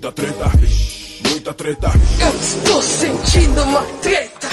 Muita treta, muita treta. Eu estou sentindo uma treta.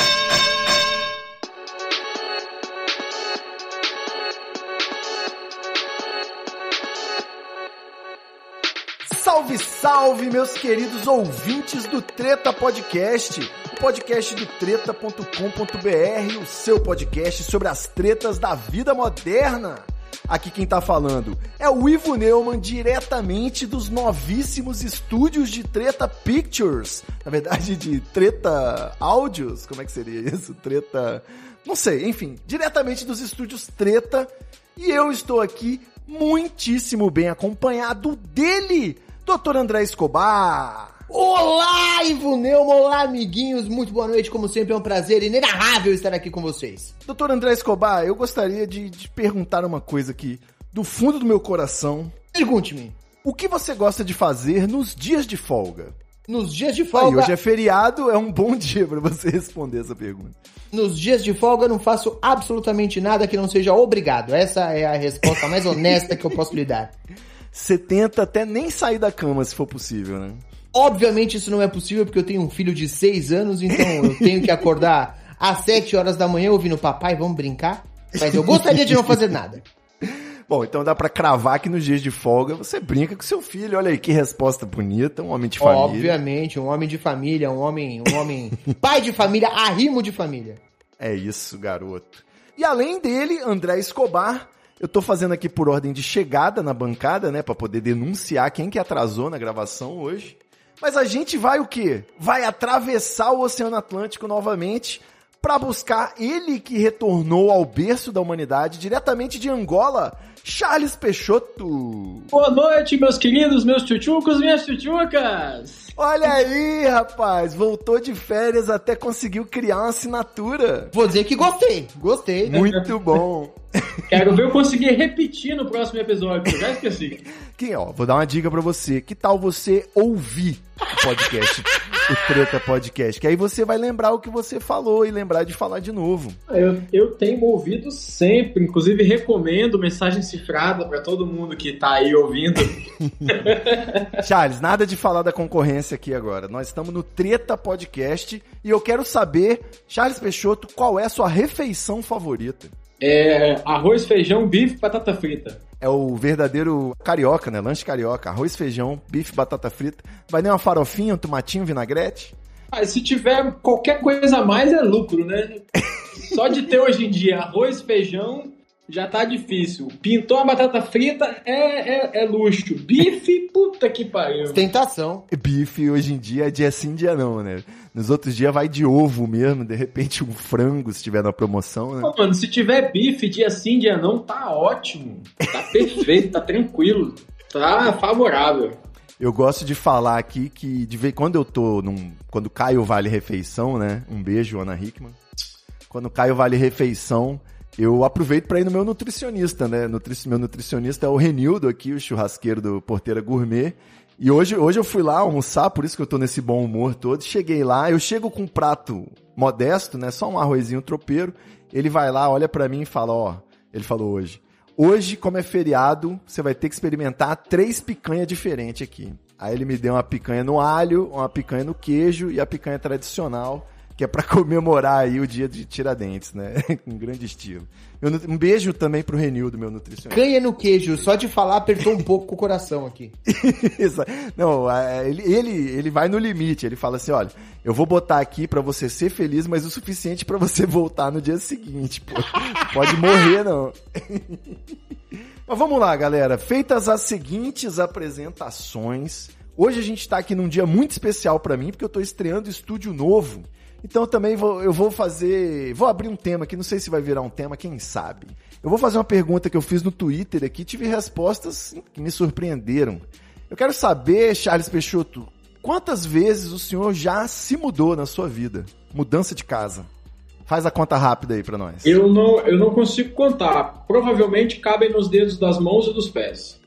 Salve, salve, meus queridos ouvintes do Treta Podcast, o podcast do treta.com.br, o seu podcast sobre as tretas da vida moderna. Aqui quem tá falando é o Ivo Neumann, diretamente dos novíssimos estúdios de Treta Pictures. Na verdade, de Treta Áudios, como é que seria isso? Treta. Não sei, enfim, diretamente dos estúdios Treta. E eu estou aqui muitíssimo bem acompanhado dele, Dr. André Escobar. Olá, Ivo Neumann, olá, amiguinhos, muito boa noite, como sempre, é um prazer inenarrável estar aqui com vocês. Doutor André Escobar, eu gostaria de, de perguntar uma coisa aqui, do fundo do meu coração. Pergunte-me. O que você gosta de fazer nos dias de folga? Nos dias de Aí, folga, hoje é feriado, é um bom dia para você responder essa pergunta. nos dias de folga eu não faço absolutamente nada que não seja obrigado. Essa é a resposta mais honesta que eu posso lhe dar. Você tenta até nem sair da cama, se for possível, né? Obviamente isso não é possível porque eu tenho um filho de 6 anos, então eu tenho que acordar às 7 horas da manhã ouvindo papai, vamos brincar? Mas eu gostaria de não fazer nada. Bom, então dá pra cravar que nos dias de folga você brinca com seu filho. Olha aí que resposta bonita, um homem de família. Obviamente, um homem de família, um homem, um homem pai de família, arrimo de família. É isso, garoto. E além dele, André Escobar, eu tô fazendo aqui por ordem de chegada na bancada, né, Pra poder denunciar quem que atrasou na gravação hoje. Mas a gente vai o quê? Vai atravessar o Oceano Atlântico novamente pra buscar ele que retornou ao berço da humanidade diretamente de Angola, Charles Peixoto. Boa noite, meus queridos, meus tchutchucos, minhas tchutchucas! Olha aí, rapaz, voltou de férias até conseguiu criar uma assinatura. Vou dizer que gostei, gostei. Muito bom. Quero ver eu conseguir repetir no próximo episódio, eu já esqueci. Quem, ó, vou dar uma dica pra você. Que tal você ouvir o podcast, o Treta Podcast? Que aí você vai lembrar o que você falou e lembrar de falar de novo. Eu, eu tenho ouvido sempre, inclusive recomendo mensagem cifrada pra todo mundo que tá aí ouvindo. Charles, nada de falar da concorrência aqui agora. Nós estamos no Treta Podcast e eu quero saber, Charles Peixoto, qual é a sua refeição favorita? É arroz, feijão, bife, batata frita. É o verdadeiro carioca, né? Lanche carioca. Arroz, feijão, bife, batata frita. Vai nem uma farofinha, um tomatinho, vinagrete? Ah, se tiver qualquer coisa a mais é lucro, né? Só de ter hoje em dia arroz, feijão, já tá difícil. Pintou a batata frita é, é, é luxo. Bife, puta que pariu. Tentação. Bife hoje em dia é dia sim, dia não, né? Nos outros dias vai de ovo mesmo, de repente um frango se tiver na promoção, né? Pô, mano, se tiver bife dia sim, dia não, tá ótimo. Tá perfeito, tá tranquilo. Tá favorável. Eu gosto de falar aqui que de vez quando eu tô num, quando cai o Vale Refeição, né? Um beijo, Ana Hickman. Quando cai o Vale Refeição, eu aproveito para ir no meu nutricionista, né? Nutri meu nutricionista é o Renildo aqui, o churrasqueiro do Porteira Gourmet. E hoje, hoje eu fui lá almoçar, por isso que eu tô nesse bom humor todo. Cheguei lá, eu chego com um prato modesto, né? Só um arrozinho tropeiro. Ele vai lá, olha para mim e fala, ó, ele falou hoje. Hoje, como é feriado, você vai ter que experimentar três picanhas diferentes aqui. Aí ele me deu uma picanha no alho, uma picanha no queijo e a picanha tradicional, que é para comemorar aí o dia de Tiradentes, né? Com grande estilo. Um beijo também pro Renildo, meu nutricionista. Canha no queijo, só de falar apertou um pouco o coração aqui. Isso. Não, ele, ele, ele vai no limite. Ele fala assim: olha, eu vou botar aqui para você ser feliz, mas o suficiente para você voltar no dia seguinte. Pô. Pode morrer, não. Mas vamos lá, galera. Feitas as seguintes apresentações. Hoje a gente tá aqui num dia muito especial para mim, porque eu tô estreando estúdio novo. Então também vou, eu vou fazer. Vou abrir um tema aqui, não sei se vai virar um tema, quem sabe. Eu vou fazer uma pergunta que eu fiz no Twitter aqui, tive respostas que me surpreenderam. Eu quero saber, Charles Peixoto, quantas vezes o senhor já se mudou na sua vida? Mudança de casa. Faz a conta rápida aí pra nós. Eu não, eu não consigo contar. Provavelmente cabem nos dedos das mãos e dos pés.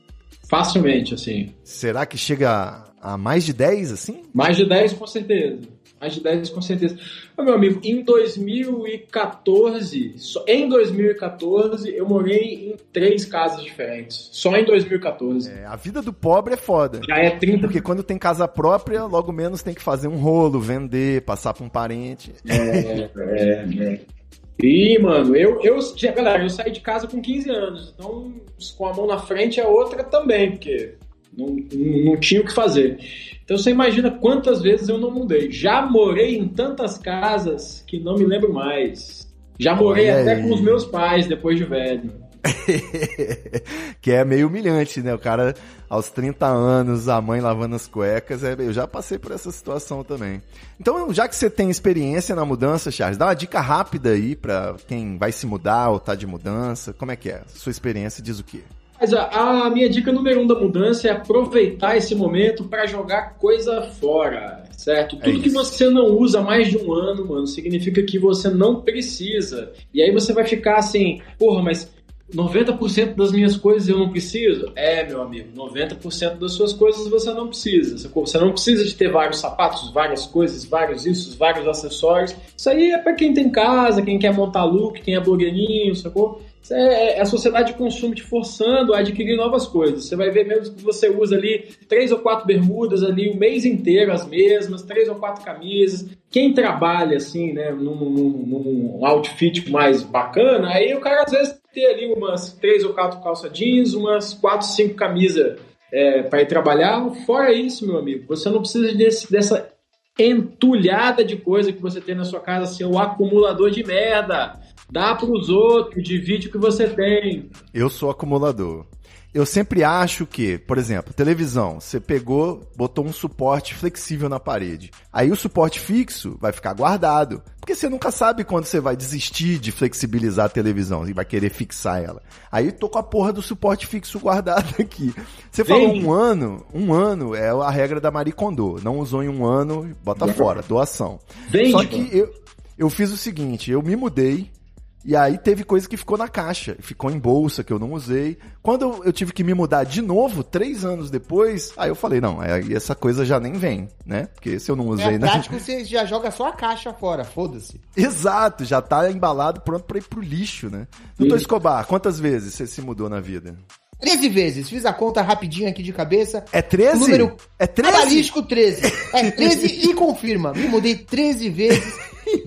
Facilmente, assim. Será que chega a mais de 10, assim? Mais de 10, com certeza. Mais de 10 com certeza. Ô, meu amigo, em 2014, só- em 2014, eu morei em três casas diferentes. Só em 2014. É, a vida do pobre é foda. Já é 30 Porque quando tem casa própria, logo menos tem que fazer um rolo, vender, passar pra um parente. É, é, é. E, mano, eu, eu, galera, eu saí de casa com 15 anos, então com a mão na frente a outra também, porque não, não, tinha o que fazer. Então você imagina quantas vezes eu não mudei. Já morei em tantas casas que não me lembro mais. Já morei Olha até aí. com os meus pais depois de velho. que é meio humilhante, né? O cara, aos 30 anos, a mãe lavando as cuecas. É, eu já passei por essa situação também. Então, já que você tem experiência na mudança, Charles, dá uma dica rápida aí pra quem vai se mudar ou tá de mudança. Como é que é? Sua experiência diz o quê? Mas a, a minha dica número um da mudança é aproveitar esse momento para jogar coisa fora, certo? É Tudo que você não usa há mais de um ano, mano, significa que você não precisa. E aí você vai ficar assim, porra, mas 90% das minhas coisas eu não preciso? É, meu amigo, 90% das suas coisas você não precisa. sacou? Você não precisa de ter vários sapatos, várias coisas, vários isso, vários acessórios. Isso aí é para quem tem casa, quem quer montar look, quem é blogueirinho, sacou? É, é a sociedade de consumo te forçando a adquirir novas coisas. Você vai ver mesmo que você usa ali três ou quatro bermudas ali o mês inteiro, as mesmas, três ou quatro camisas. Quem trabalha assim, né, num, num- num outfit mais bacana, aí o cara às vezes tem ali umas três ou quatro calça jeans, umas quatro, cinco camisas é, para ir trabalhar. Fora isso, meu amigo, você não precisa desse, dessa entulhada de coisa que você tem na sua casa, seu acumulador de merda. Dá pros outros, divide o que você tem. Eu sou acumulador. Eu sempre acho que, por exemplo, televisão, você pegou, botou um suporte flexível na parede. Aí o suporte fixo vai ficar guardado. Porque você nunca sabe quando você vai desistir de flexibilizar a televisão e vai querer fixar ela. Aí tô com a porra do suporte fixo guardado aqui. Você falou Vende. um ano, um ano é a regra da Marie Kondo. Não usou em um ano, bota fora, doação. Vende, Só que eu, eu fiz o seguinte, eu me mudei, e aí teve coisa que ficou na caixa, ficou em bolsa, que eu não usei. Quando eu, eu tive que me mudar de novo, três anos depois, aí eu falei, não, aí essa coisa já nem vem, né? Porque se eu não usei, É né? prático, você já joga só a caixa fora, foda-se. Exato, já tá embalado, pronto pra ir pro lixo, né? Doutor Escobar, quantas vezes você se mudou na vida? 13 vezes, fiz a conta rapidinho aqui de cabeça. É 13? Número É 13? cabalístico 13. É 13 e confirma. Me mudei 13 vezes.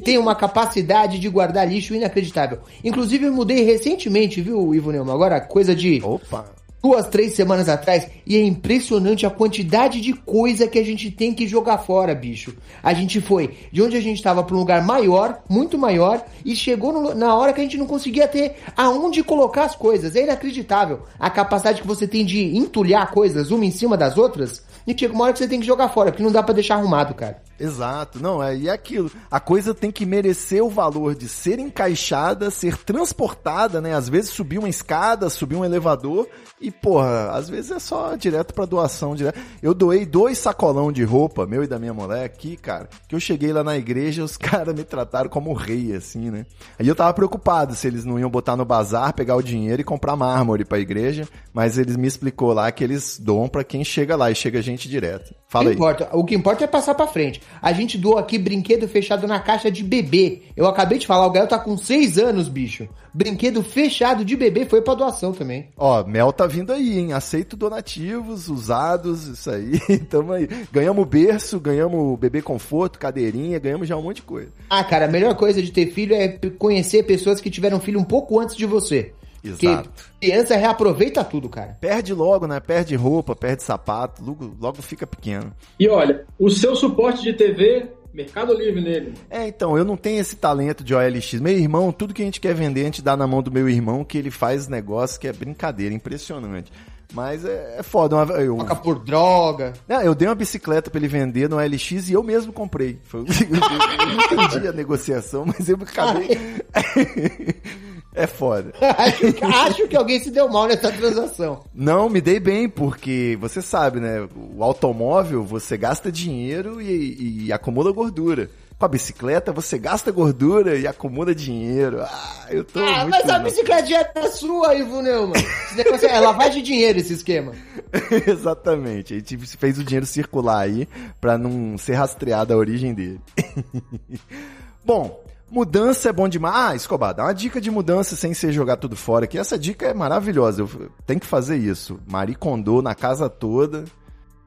Tenho uma capacidade de guardar lixo inacreditável. Inclusive, eu mudei recentemente, viu, Ivo Neumann? Agora, coisa de Opa! Duas, três semanas atrás, e é impressionante a quantidade de coisa que a gente tem que jogar fora, bicho. A gente foi de onde a gente estava para um lugar maior, muito maior, e chegou no- na hora que a gente não conseguia ter aonde colocar as coisas. É inacreditável a capacidade que você tem de entulhar coisas uma em cima das outras. E chega uma hora que você tem que jogar fora, porque não dá pra deixar arrumado, cara. Exato, não, é, e é aquilo. A coisa tem que merecer o valor de ser encaixada, ser transportada, né? Às vezes subir uma escada, subir um elevador e, porra, às vezes é só direto pra doação. Direto. Eu doei dois sacolão de roupa, meu e da minha mulher aqui, cara, que eu cheguei lá na igreja os caras me trataram como rei, assim, né? Aí eu tava preocupado se eles não iam botar no bazar, pegar o dinheiro e comprar mármore pra igreja, mas eles me explicou lá que eles doam pra quem chega lá e chega gente direto. Fala Não aí. importa. O que importa é passar pra frente. A gente doou aqui brinquedo fechado na caixa de bebê. Eu acabei de falar, o Gael tá com 6 anos, bicho. Brinquedo fechado de bebê foi pra doação também. Ó, Mel tá vindo aí, hein? Aceito donativos, usados, isso aí. Tamo aí. Ganhamos berço, ganhamos bebê conforto, cadeirinha, ganhamos já um monte de coisa. Ah, cara, a melhor coisa de ter filho é conhecer pessoas que tiveram filho um pouco antes de você. Exato. criança reaproveita tudo, cara. Perde logo, né? Perde roupa, perde sapato, logo, logo fica pequeno. E olha, o seu suporte de TV, Mercado Livre nele. É, então, eu não tenho esse talento de OLX. Meu irmão, tudo que a gente quer vender, a gente dá na mão do meu irmão, que ele faz negócio que é brincadeira, impressionante. Mas é, é foda. uma- Eu, Toca por droga. Não, eu dei uma bicicleta pra ele vender no LX e eu mesmo comprei. Foi- eu não entendi a negociação, mas eu acabei. é foda. acho, que- acho que alguém se deu mal nessa transação. Não, me dei bem, porque você sabe, né? O automóvel, você gasta dinheiro e, e acumula gordura. Com a bicicleta você gasta gordura e acumula dinheiro. Ah, eu tô Ah, mas a bicicletinha é sua, Ivo Neumann. Negócio é lavagem de dinheiro esse esquema. Exatamente. A gente fez o dinheiro circular aí pra não ser rastreada a origem dele. Bom, mudança é bom demais. Ah, Escobar, dá uma dica de mudança sem ser jogar tudo fora, que essa dica é maravilhosa. Eu tenho que fazer isso. Marie na casa toda.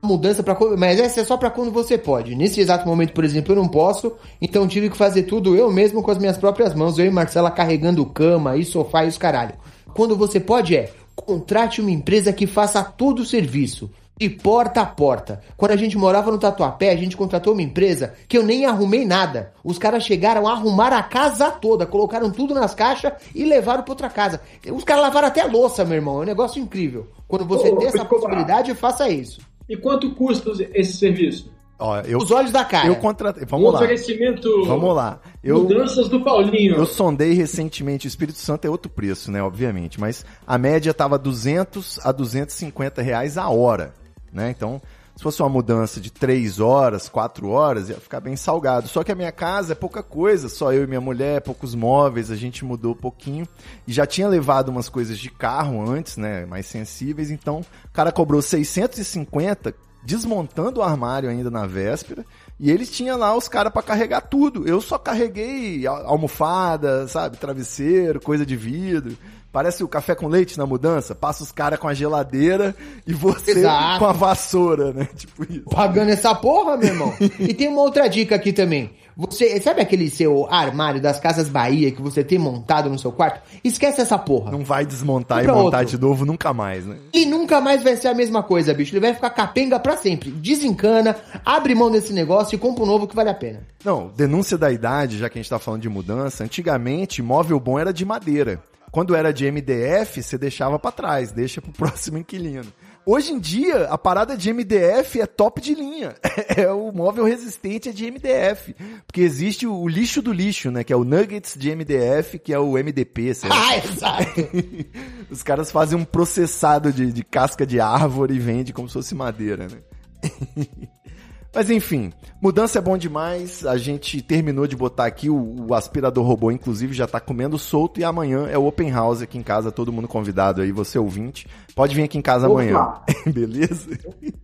Mudança para mas essa é só pra quando você pode. Nesse exato momento, por exemplo, eu não posso, então tive que fazer tudo eu mesmo com as minhas próprias mãos, eu e Marcela carregando cama e sofá e os caralho. Quando você pode é, contrate uma empresa que faça todo o serviço. De porta a porta. Quando a gente morava no Tatuapé, a gente contratou uma empresa que eu nem arrumei nada. Os caras chegaram a arrumar a casa toda, colocaram tudo nas caixas e levaram pra outra casa. Os caras lavaram até a louça, meu irmão. É um negócio incrível. Quando você Ô, tem essa possibilidade, faça isso. E quanto custa esse serviço? Ó, eu, Os olhos da cara. eu contratei. Vamos o lá. oferecimento. Vamos lá. Eu, Mudanças do Paulinho. Eu sondei recentemente, o Espírito Santo é outro preço, né, obviamente, mas a média tava 200 a 250 reais a hora, né? Então, se fosse uma mudança de 3 horas, 4 horas, ia ficar bem salgado. Só que a minha casa é pouca coisa, só eu e minha mulher, poucos móveis, a gente mudou pouquinho e já tinha levado umas coisas de carro antes, né, mais sensíveis, então o cara cobrou 650 desmontando o armário ainda na véspera, e eles tinham lá os caras pra carregar tudo. Eu só carreguei al- almofada, sabe, travesseiro, coisa de vidro. Parece o café com leite na mudança, passa os caras com a geladeira e você Exato. com a vassoura, né? Tipo isso. Pagando essa porra, meu irmão. e tem uma outra dica aqui também. Você, sabe aquele seu armário das Casas Bahia que você tem montado no seu quarto? Esquece essa porra. Não vai desmontar e montar outro. de novo nunca mais, né? E nunca mais vai ser a mesma coisa, bicho. Ele vai ficar capenga pra sempre. Desencana, abre mão desse negócio e compra um novo que vale a pena. Não, denúncia da idade, já que a gente tá falando de mudança, antigamente móvel bom era de madeira. Quando era de MDF, você deixava pra trás, deixa pro próximo inquilino. Hoje em dia, a parada de MDF é top de linha. É o móvel resistente é de MDF. Porque existe o, o lixo do lixo, né? Que é o Nuggets de MDF, que é o MDP, sei lá. Ah, exato. Os caras fazem um processado de, de casca de árvore e vende como se fosse madeira, né? Mas enfim, mudança é bom demais. A gente terminou de botar aqui o, o aspirador robô, inclusive já tá comendo solto. E amanhã é o open house aqui em casa, todo mundo convidado aí, você ouvinte. Pode vir aqui em casa Opa. amanhã. Beleza?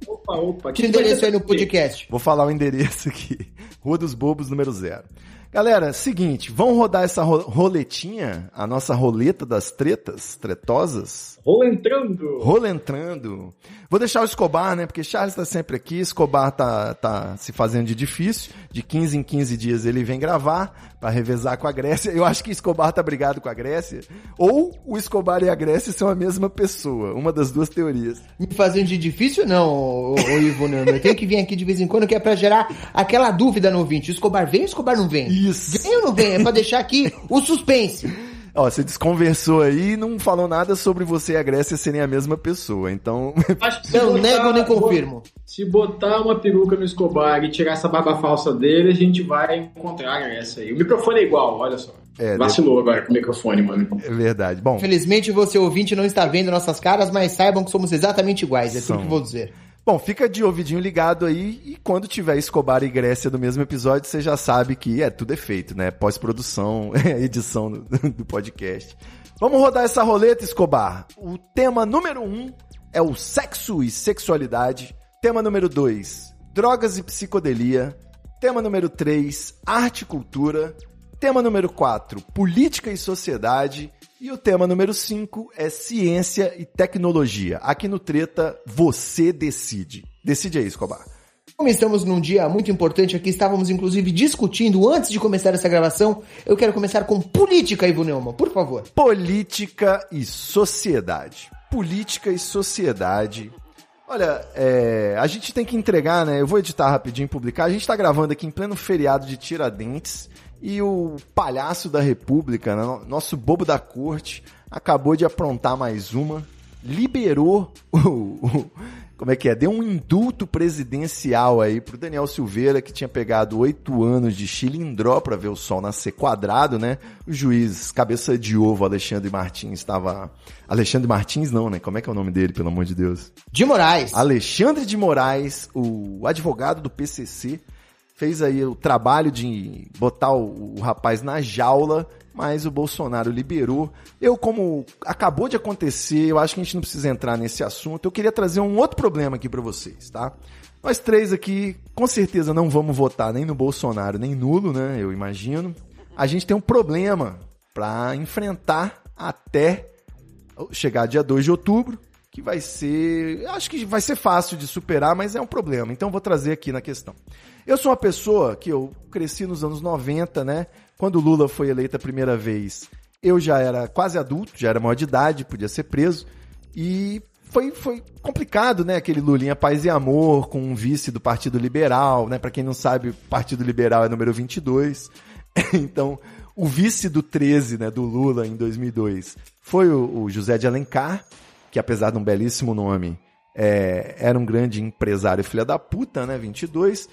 Opa, opa. Que endereço aí no podcast? Vou falar o endereço aqui. Rua dos Bobos, número zero. Galera, seguinte, vamos rodar essa ro- roletinha, a nossa roleta das tretas, tretosas? Rola entrando. Rola entrando. Vou deixar o Escobar, né? Porque Charles tá sempre aqui, Escobar tá, tá se fazendo de difícil. De 15 em 15 dias ele vem gravar pra revezar com a Grécia. Eu acho que Escobar tá brigado com a Grécia. Ou o Escobar e a Grécia são a mesma pessoa. Uma das duas teorias. Me fazendo de difícil, não, ô, ô, ô Ivo Nando. Eu tenho que vir aqui de vez em quando, que é pra gerar aquela dúvida no ouvinte. O Escobar vem ou o Escobar não vem? Isso. Vem ou não vem? É pra deixar aqui o suspense. Ó, você desconversou aí e não falou nada sobre você e a Grécia serem a mesma pessoa. Então, Não nego nem confirmo. Se botar uma peruca no Escobar e tirar essa barba falsa dele, a gente vai encontrar essa aí. O microfone é igual, olha só. É, Vacilou agora com o microfone, mano. é verdade. Bom, Infelizmente, você ouvinte não está vendo nossas caras, mas saibam que somos exatamente iguais. É São. tudo que vou dizer. Bom, fica de ouvidinho ligado aí e quando tiver Escobar e Grécia do mesmo episódio, você já sabe que é tudo é feito, né? Pós-produção, edição do, podcast. Vamos rodar essa roleta, Escobar. O tema número um é o sexo e sexualidade. Tema número dois, drogas e psicodelia. Tema número três, arte e cultura. Tema número 4, política e sociedade. E o tema número 5 é ciência e tecnologia. Aqui no Treta, você decide. Decide aí, Escobar. Como estamos num dia muito importante aqui, estávamos inclusive discutindo antes de começar essa gravação. Eu quero começar com política, Ivo Neumann, por favor. Política e sociedade. Política e sociedade. Olha, é, a gente tem que entregar, né? Eu vou editar rapidinho e publicar. A gente tá gravando aqui em pleno feriado de Tiradentes e o palhaço da República, né, nosso bobo da corte, acabou de aprontar mais uma, liberou o, como é que é? Deu um indulto presidencial aí pro Daniel Silveira, que tinha pegado oito anos de chilindró pra ver o sol nascer quadrado, né? O juiz cabeça de ovo Alexandre Martins estava... Alexandre Martins não, né? Como é que é o nome dele, pelo amor de Deus? De Moraes. Alexandre de Moraes, o advogado do PCC, fez aí o trabalho de botar o, o rapaz na jaula, mas o Bolsonaro liberou. Eu, como acabou de acontecer, eu acho que a gente não precisa entrar nesse assunto. Eu queria trazer um outro problema aqui para vocês, tá? Nós três aqui, com certeza, não vamos votar nem no Bolsonaro, nem nulo, né? Eu imagino. A gente tem um problema para enfrentar até chegar dia 2 de outubro, que vai ser. Acho que vai ser fácil de superar, mas é um problema. Então vou trazer aqui na questão. Eu sou uma pessoa que eu cresci nos anos 90, né? Quando Lula foi eleito a primeira vez, eu já era quase adulto, já era maior de idade, podia ser preso. E foi, foi complicado, né? Aquele Lulinha Paz e Amor com um vice do Partido Liberal, né? Para quem não sabe, o Partido Liberal é número 22. então, o vice do 13, né, do Lula em 2002, foi o, o José de Alencar, que apesar de um belíssimo nome, é, era um grande empresário filha da puta, né, 22.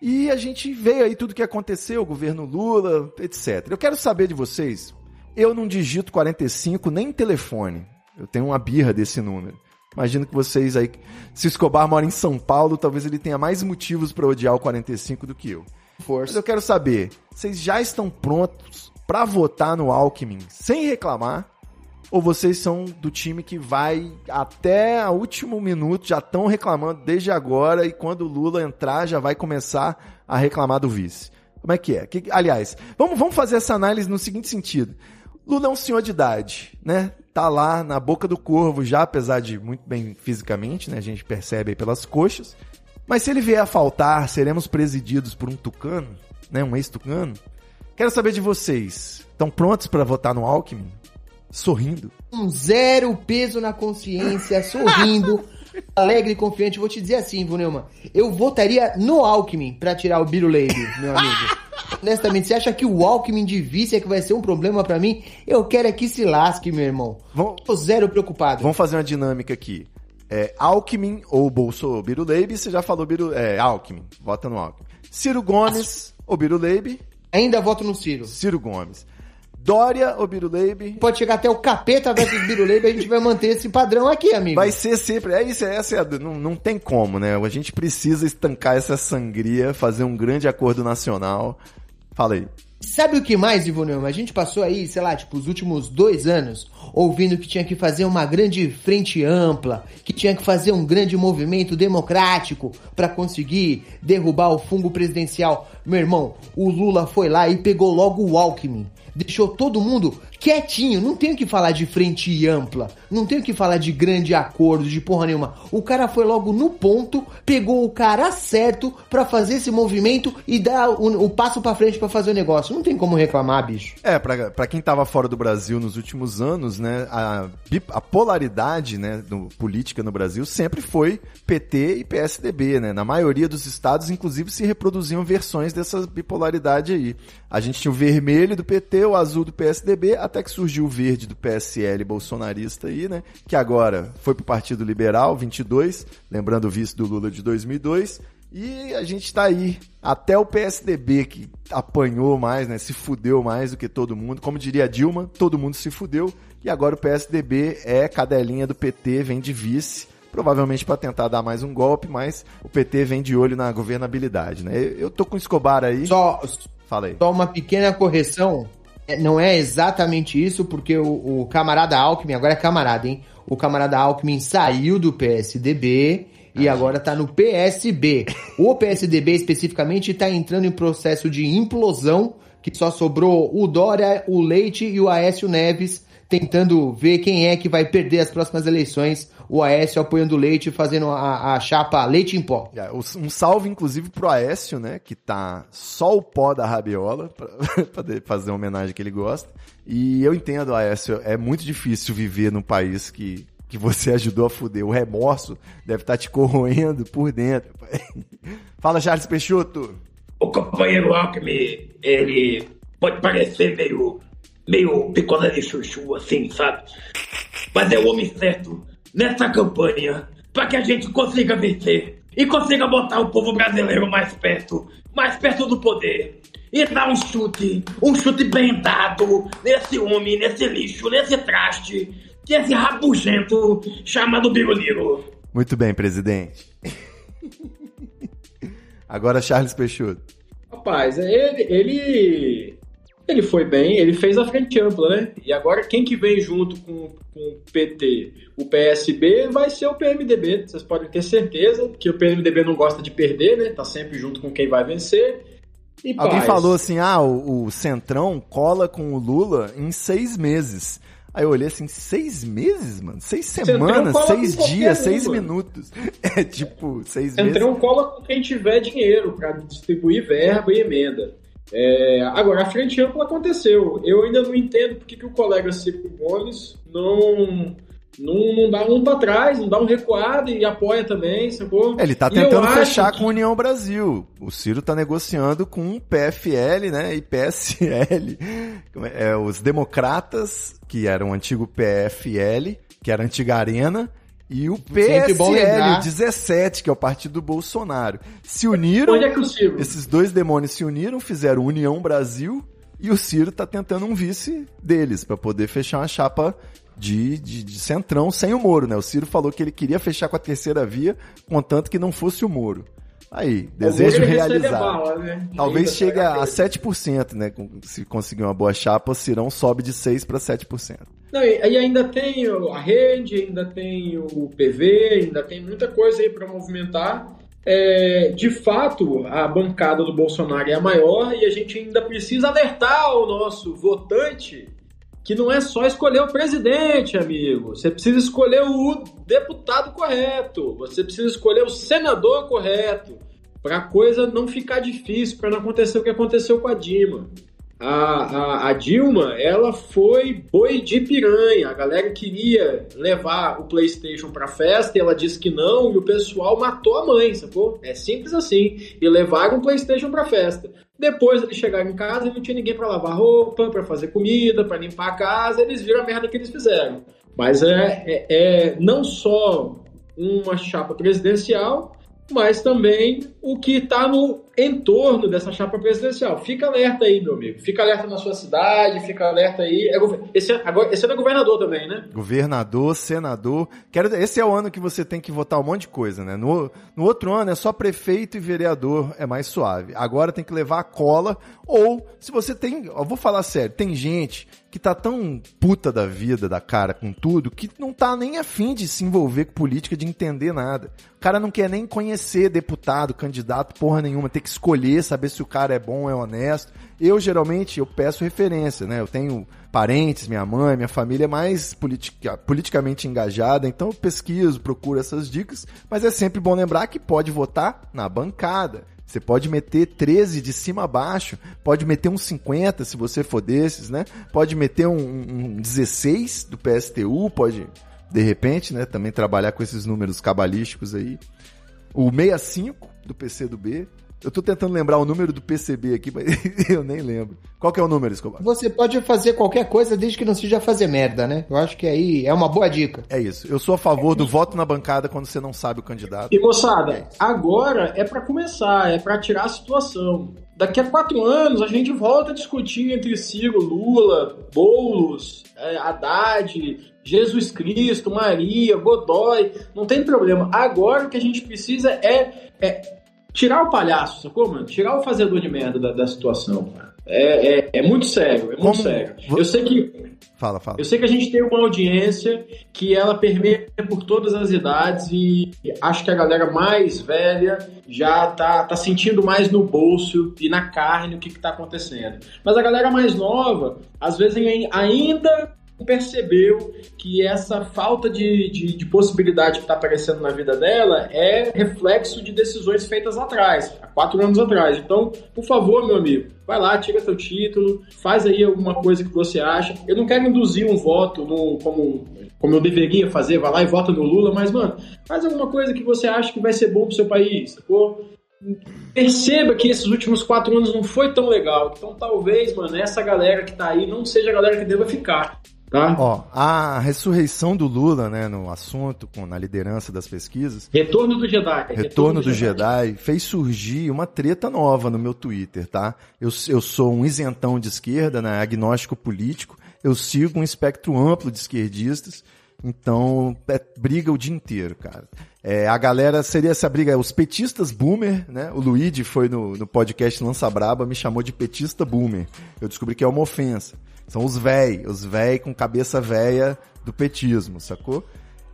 E a gente vê aí tudo que aconteceu, o governo Lula, etc. Eu quero saber de vocês, eu não digito 45 nem em telefone. Eu tenho uma birra desse número. Imagino que vocês aí. Se Escobar mora em São Paulo, talvez ele tenha mais motivos para odiar o 45 do que eu. Força. Mas eu quero saber, vocês já estão prontos para votar no Alckmin sem reclamar? Ou vocês são do time que vai até o último minuto, já estão reclamando desde agora e quando o Lula entrar já vai começar a reclamar do vice? Como é que é? Que, aliás, vamos, vamos fazer essa análise no seguinte sentido. Lula é um senhor de idade, né? Tá lá na boca do corvo já, apesar de muito bem fisicamente, né? A gente percebe aí pelas coxas. Mas se ele vier a faltar, seremos presididos por um tucano, né? Um ex-tucano. Quero saber de vocês. Estão prontos para votar no Alckmin? Sorrindo. Um zero peso na consciência, sorrindo. alegre e confiante, vou te dizer assim, Vunelma. Eu votaria no Alckmin pra tirar o Biruleibe, meu amigo. Honestamente, você acha que o Alckmin de vice é que vai ser um problema para mim? Eu quero é que se lasque, meu irmão. Vamos, Tô zero preocupado. Vamos fazer uma dinâmica aqui. É, Alckmin ou Bolso Biruleibe, você já falou Biru, é, Alckmin, vota no Alckmin. Ciro Gomes ou Biruleibe? Ainda voto no Ciro. Ciro Gomes. Dória ou Biruleibe? Pode chegar até o capeta versus Biruleibe, a gente vai manter esse padrão aqui, amigo. Vai ser sempre. É isso, é, essa é, não, não tem como, né? A gente precisa estancar essa sangria, fazer um grande acordo nacional. Fala aí. Sabe o que mais, Ivonilma? A gente passou aí, sei lá, tipo, os últimos dois anos ouvindo que tinha que fazer uma grande frente ampla, que tinha que fazer um grande movimento democrático para conseguir derrubar o fungo presidencial. Meu irmão, o Lula foi lá e pegou logo o Alckmin. Deixou todo mundo quietinho, não tenho que falar de frente ampla, não tenho que falar de grande acordo, de porra nenhuma. O cara foi logo no ponto, pegou o cara certo para fazer esse movimento e dar o, o passo para frente para fazer o negócio. Não tem como reclamar, bicho. É, pra quem tava fora do Brasil nos últimos anos, né, a, a polaridade, né, do, política no Brasil sempre foi PT e PSDB, né? Na maioria dos estados, inclusive, se reproduziam versões dessa bipolaridade aí. A gente tinha o vermelho do PT, o azul do PSDB, até que surgiu o verde do PSL bolsonarista aí, né? Que agora foi pro Partido Liberal, 22, lembrando o vice do Lula de 2002. E a gente tá aí, até o PSDB que apanhou mais, né? Se fudeu mais do que todo mundo. Como diria Dilma, todo mundo se fudeu. E agora o PSDB é cadelinha do PT, vem de vice. Provavelmente para tentar dar mais um golpe, mas o PT vem de olho na governabilidade, né? Eu tô com o Escobar aí. Só, Fala aí. Só uma pequena correção. É, não é exatamente isso, porque o, o, camarada Alckmin, agora é camarada, hein? O camarada Alckmin saiu do PSDB e ah, agora está no PSB. O PSDB especificamente está entrando em processo de implosão, que só sobrou o Dória, o Leite e o Aécio Neves tentando ver quem é que vai perder as próximas eleições. O Aécio apoiando o Leite, fazendo a, a chapa Leite em Pó. É, um salve, inclusive, pro Aécio, né? Que tá só o pó da rabiola, pra, pra fazer uma homenagem que ele gosta. E eu entendo, Aécio, é muito difícil viver num país que, que você ajudou a fuder. O remorso deve estar tá te corroendo por dentro. Fala, Charles Peixoto. O companheiro Alckmin, ele pode parecer meio meio picolé de chuchu, assim, sabe? Mas é o homem certo nessa campanha para que a gente consiga vencer e consiga botar o povo brasileiro mais perto, mais perto do poder. E dar um chute, um chute bem dado nesse homem, nesse lixo, nesse traste, que é esse rabugento chamado Biruliro. Muito bem, presidente. Agora, Charles Peixoto. Rapaz, ele, ele, ele foi bem, ele fez a frente ampla, né? E agora quem que vem junto com, com o PT, o PSB, vai ser o PMDB. Vocês podem ter certeza que o PMDB não gosta de perder, né? Tá sempre junto com quem vai vencer. E Alguém paz. falou assim, ah, o, o Centrão cola com o Lula em seis meses. Aí eu olhei assim, seis meses, mano? Seis Centrão semanas, seis dias, seis mano. minutos. É tipo, seis meses. Centrão cola com quem tiver dinheiro para distribuir verba e emenda. É, agora, a frente ampla aconteceu. Eu ainda não entendo porque que o colega Ciro Gomes não, não, não dá um para trás, não dá um recuado e apoia também, sacou? É, Ele tá tentando fechar que- com a União Brasil. O Ciro tá negociando com o PFL, né, e PSL. É? É, os democratas, que eram o antigo PFL, que era a antiga Arena, e o PSL, lembrar. 17, que é o partido do Bolsonaro. Se uniram, Onde é que o Ciro? esses dois demônios se uniram, fizeram União Brasil, e o Ciro tá tentando um vice deles, pra poder fechar uma chapa de, de, de centrão sem o Moro, né? O Ciro falou que ele queria fechar com a terceira via, contanto que não fosse o Moro. Aí, desejo realizado. bala, né? Talvez chegue a 7%, né? Se conseguir uma boa chapa, o Cirão sobe de 6% para 7%. Não, e, e ainda tem a rede, ainda tem o PV, ainda tem muita coisa aí para movimentar. É, de fato, a bancada do Bolsonaro é a maior e a gente ainda precisa alertar o nosso votante que não é só escolher o presidente, amigo. Você precisa escolher o deputado correto. Você precisa escolher o senador correto. Para a coisa não ficar difícil, para não acontecer o que aconteceu com a Dilma. A, a, a Dilma, ela foi boi de piranha. A galera queria levar o PlayStation pra festa e ela disse que não, e o pessoal matou a mãe, sacou? É simples assim. E levaram o PlayStation pra festa. Depois eles chegaram em casa e não tinha ninguém pra lavar roupa, pra fazer comida, pra limpar a casa. Eles viram a merda que eles fizeram. Mas é, é, é não só uma chapa presidencial, mas também o que está no entorno dessa chapa presidencial. Fica alerta aí, meu amigo. Fica alerta na sua cidade, fica alerta aí. É esse, agora, esse ano é governador também, né? Governador, senador. Quero, esse é o ano que você tem que votar um monte de coisa, né? No, no outro ano é só prefeito e vereador, é mais suave. Agora tem que levar a cola. Ou, se você tem. Eu vou falar sério, tem gente que tá tão puta da vida, da cara, com tudo, que não tá nem afim de se envolver com política, de entender nada. O cara não quer nem conhecer deputado, candidato, porra nenhuma. Tem que escolher, saber se o cara é bom, é honesto. Eu, geralmente, eu peço referência, né? Eu tenho parentes, minha mãe, minha família é mais politica- politicamente engajada, então eu pesquiso, procuro essas dicas, mas é sempre bom lembrar que pode votar na bancada. Você pode meter 13 de cima a baixo, pode meter um 50 se você for desses, né? Pode meter um, um 16 do PSTU, pode, de repente, né, também trabalhar com esses números cabalísticos aí. O 65 do PCdoB. Eu tô tentando lembrar o número do PCB aqui, mas eu nem lembro. Qual que é o número, Escobar? Você pode fazer qualquer coisa desde que não seja fazer merda, né? Eu acho que aí é uma boa dica. É isso. Eu sou a favor do voto na bancada quando você não sabe o candidato. E moçada, agora é para começar, é para tirar a situação. Daqui a quatro anos a gente volta a discutir entre Ciro, Lula, Boulos, é, Haddad, Jesus Cristo, Maria, Godoy. Não tem problema. Agora o que a gente precisa é, é tirar o palhaço, sacou, mano? Tirar o fazedor de merda da, da situação, cara. É, é, é muito sério, é muito Como- sério. Eu sei que Fala, fala. eu sei que a gente tem uma audiência que ela permeia por todas as idades e acho que a galera mais velha já tá, tá sentindo mais no bolso e na carne o que, que tá acontecendo. Mas a galera mais nova, às vezes ai- ainda percebeu que essa falta de, de, de possibilidade que está aparecendo na vida dela é reflexo de decisões feitas atrás, há quatro anos atrás. Então, por favor, meu amigo, vai lá, tira seu título, faz aí alguma coisa que você acha. Eu não quero induzir um voto no, como, como eu deveria fazer, vai lá e vota no Lula, mas, mano, faz alguma coisa que você acha que vai ser bom pro seu país? Perceba que esses últimos quatro anos não foi tão legal. Então, talvez, mano, essa galera que tá aí não seja a galera que deva ficar. Tá? Ó, a ressurreição do Lula, né, no assunto, com, na liderança das pesquisas, Retorno do Jedi. Retorno do Jedi fez surgir uma treta nova no meu Twitter, tá? Eu, eu sou um isentão de esquerda, né? agnóstico político. Eu sigo um espectro amplo de esquerdistas. Então, é briga o dia inteiro, cara. É, a galera seria essa briga, os petistas boomer, né? O Luigi foi no, no podcast Lança Braba, me chamou de petista boomer. Eu descobri que é uma ofensa. São os véi, os véi com cabeça véia do petismo, sacou?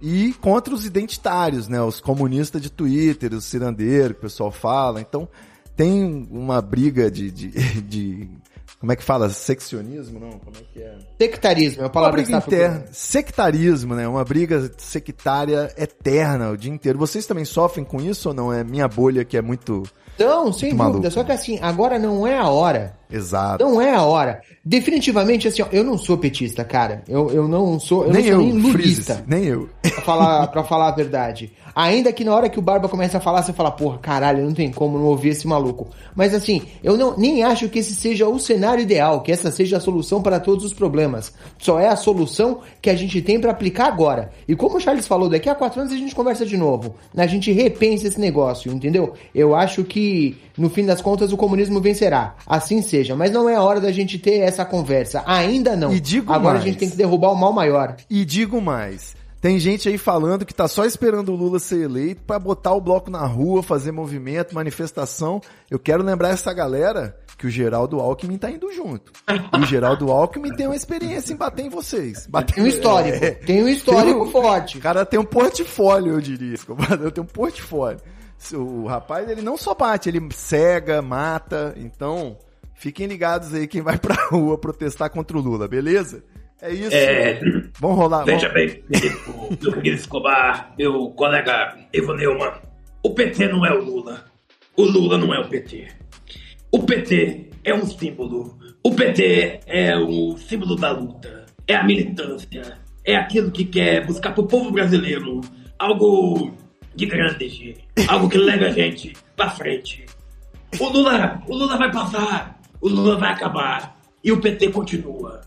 E contra os identitários, né? Os comunistas de Twitter, os cirandeiros, que o pessoal fala. Então, tem uma briga de, de, de como é que fala? Seccionismo? Não, como é que é? Sectarismo, é a palavra uma briga que está interna. Sectarismo, né? Uma briga sectária eterna o dia inteiro. Vocês também sofrem com isso ou não? É minha bolha que é muito. Então, sem Muito dúvida. Só que assim, agora não é a hora. Exato. Não é a hora. Definitivamente, assim, ó, eu não sou petista, cara. Eu, eu não sou. Eu nem não sou eu, nem lulista. Nem eu. pra falar, pra falar a verdade. Ainda que na hora que o Barba começa a falar, você fala, porra, caralho, não tem como não ouvir esse maluco. Mas assim, eu não, nem acho que esse seja o cenário ideal, que essa seja a solução para todos os problemas. Só é a solução que a gente tem pra aplicar agora. E como o Charles falou, daqui a quatro anos a gente conversa de novo. A gente repensa esse negócio, entendeu? Eu acho que, no fim das contas, o comunismo vencerá. Assim seja. Mas não é a hora da gente ter essa conversa. Ainda não. E digo agora mais. a gente tem que derrubar o mal maior. E digo mais. Tem gente aí falando que tá só esperando o Lula ser eleito pra botar o bloco na rua, fazer movimento, manifestação. Eu quero lembrar essa galera que o Geraldo Alckmin tá indo junto. E o Geraldo Alckmin tem uma experiência em bater em vocês. Bater Tem um histórico. É. Tem um histórico Tem um- forte. O cara tem um portfólio, eu diria. Eu tenho um portfólio. O rapaz, ele não só bate, ele cega, mata. Então, fiquem ligados aí quem vai pra rua protestar contra o Lula, beleza? É isso. É, Vamos rolar. Veja vamos- bem, meu querido Escobar, meu colega Ivo Neumann, o PT não é o Lula. O Lula não é o PT. O PT é um símbolo. O PT é o símbolo da luta. É a militância. É aquilo que quer buscar pro povo brasileiro algo de grande. Algo que leve a gente pra frente. O Lula, o Lula vai passar. O Lula vai acabar. E o PT continua.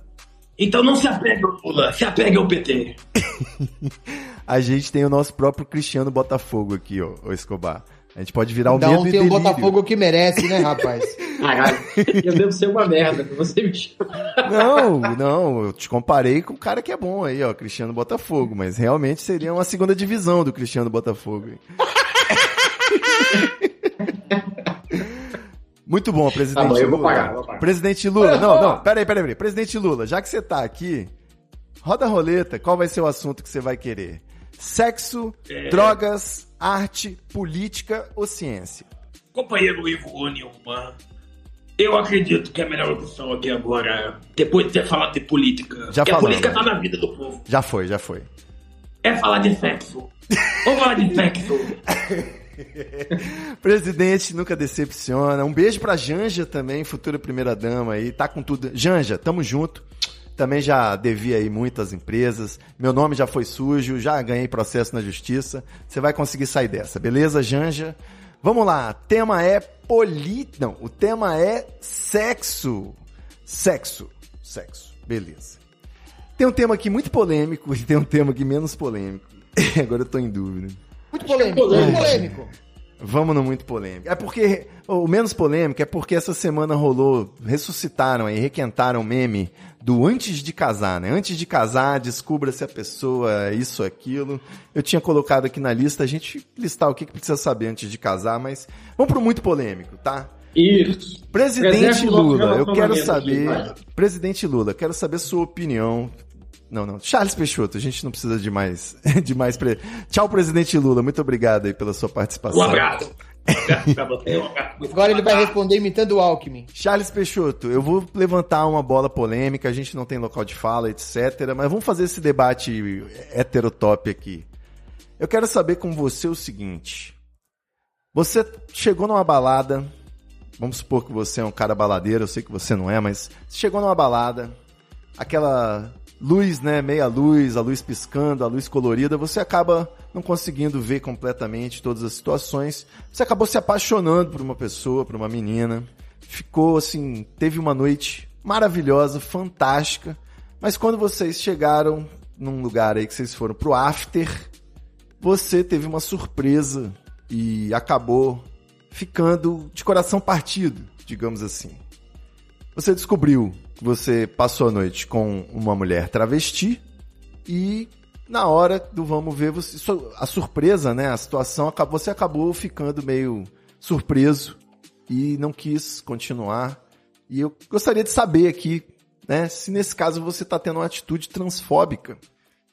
Então não se apegue ao Lula, se apegue ao PT. A gente tem o nosso próprio Cristiano Botafogo aqui, ó, o Escobar. A gente pode virar o Não e tem o delírio. Botafogo que merece, né, rapaz? Caralho, eu devo ser uma merda pra você me chamar. Não, não, eu te comparei com o cara que é bom aí, ó, Cristiano Botafogo, mas realmente seria uma segunda divisão do Cristiano Botafogo. Muito bom, presidente Tá bom, eu vou Lula. pagar, vou pagar. Presidente Lula, não, não, peraí, peraí, peraí. Presidente Lula, já que você tá aqui, roda a roleta, qual vai ser o assunto que você vai querer? Sexo, É. drogas, arte, política ou ciência? Companheiro Ivo Nilman, eu acredito que a melhor opção aqui agora, depois de ter falado de política, Já que a falamos. política tá na vida do povo, Já foi, já foi. é falar de sexo. Vamos falar de sexo. Presidente nunca decepciona. Um beijo pra Janja também, futura primeira dama aí. Tá com tudo. Janja, tamo junto. Também já devia aí muitas empresas. Meu nome já foi sujo, já ganhei processo na justiça. Você vai conseguir sair dessa, beleza, Janja? Vamos lá. Tema é poli... Não, o tema é sexo. Sexo. Sexo. Beleza. Tem um tema aqui muito polêmico e tem um tema aqui menos polêmico. Agora eu tô em dúvida. Muito polêmico, polêmico. muito polêmico. Vamos no muito polêmico. É porque, o menos polêmico é porque essa semana rolou, ressuscitaram aí, requentaram o meme do antes de casar, né? Antes de casar, descubra se a pessoa é isso, aquilo. Eu tinha colocado aqui na lista, a gente listar o que que precisa saber antes de casar, mas vamos pro muito polêmico, tá? Isso. Presidente Preserve Lula, eu quero saber. aqui, vai. Presidente Lula, quero saber sua opinião. Não, não. Charles Peixoto, a gente não precisa de mais. De mais pre... Tchau, presidente Lula. Muito obrigado aí pela sua participação. Um abraço. Agora ele vai responder imitando o Alckmin. Charles Peixoto, eu vou levantar uma bola polêmica, a gente não tem local de fala, etc. Mas vamos fazer esse debate heterotop aqui. Eu quero saber com você o seguinte. Você chegou numa balada, vamos supor que você é um cara baladeiro, eu sei que você não é, mas você chegou numa balada, aquela luz, né, meia luz, a luz piscando, a luz colorida, você acaba não conseguindo ver completamente todas as situações. Você acabou se apaixonando por uma pessoa, por uma menina. Ficou assim, teve uma noite maravilhosa, fantástica. Mas quando vocês chegaram num lugar aí que vocês foram pro after, você teve uma surpresa e acabou ficando de coração partido, digamos assim. Você descobriu que você passou a noite com uma mulher travesti e na hora do vamos ver, você, a surpresa, né? A situação, você acabou ficando meio surpreso e não quis continuar. E eu gostaria de saber aqui, né, se nesse caso você está tendo uma atitude transfóbica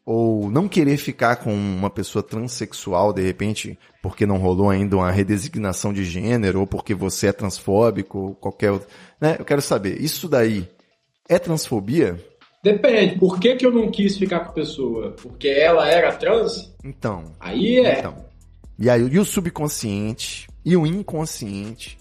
ou não querer ficar com uma pessoa transexual de repente, porque não rolou ainda uma redesignação de gênero ou porque você é transfóbico ou qualquer outro, né? Eu quero saber, isso daí é transfobia? Depende. Por que, que eu não quis ficar com a pessoa? Porque ela era trans? Então. Aí é. Então. E aí, e o subconsciente e o inconsciente?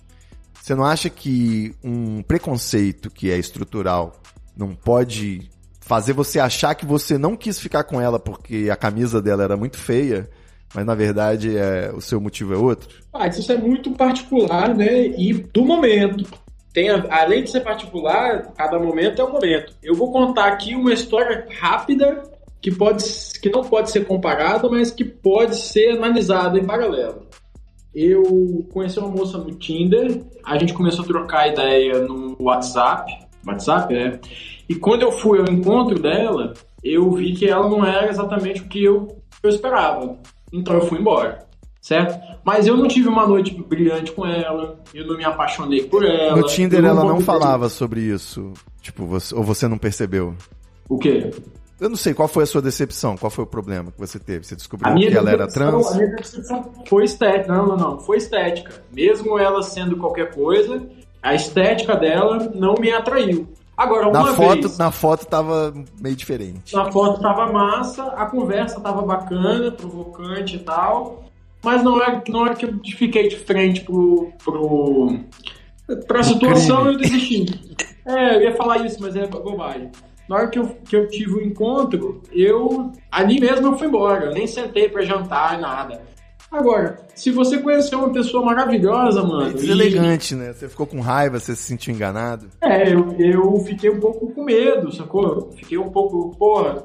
Você não acha que um preconceito que é estrutural não pode fazer você achar que você não quis ficar com ela porque a camisa dela era muito feia, mas na verdade é, o seu motivo é outro? Ah, isso é muito particular, né? E do momento. Tem, além de ser particular, cada momento é um momento. Eu vou contar aqui uma história rápida que, pode, que não pode ser comparada, mas que pode ser analisada em paralelo. Eu conheci uma moça no Tinder, a gente começou a trocar ideia no WhatsApp, WhatsApp, é. E quando eu fui ao encontro dela, eu vi que ela não era exatamente o que eu, eu esperava. Então eu fui embora, certo? Mas eu não tive uma noite brilhante com ela, eu não me apaixonei por ela. No Tinder ela não falava sobre isso, tipo, você, ou você não percebeu? O quê? Eu não sei, qual foi a sua decepção? Qual foi o problema que você teve? Você descobriu que ela era trans? A minha decepção foi estética. Não, não, não. Foi estética. Mesmo ela sendo qualquer coisa, a estética dela não me atraiu. Agora, uma na foto, vez... Na foto tava meio diferente. Na foto tava massa, a conversa tava bacana, provocante e tal, mas não é, não é que eu fiquei de frente pro... pro pra situação crime. eu desisti. É, eu ia falar isso, mas é bobagem. Na hora que eu, que eu tive o encontro, eu ali mesmo eu fui embora, eu nem sentei para jantar, nada. Agora, se você conheceu uma pessoa maravilhosa, mano. É deselegante, e... né? Você ficou com raiva, você se sentiu enganado. É, eu, eu fiquei um pouco com medo, sacou? Fiquei um pouco, porra.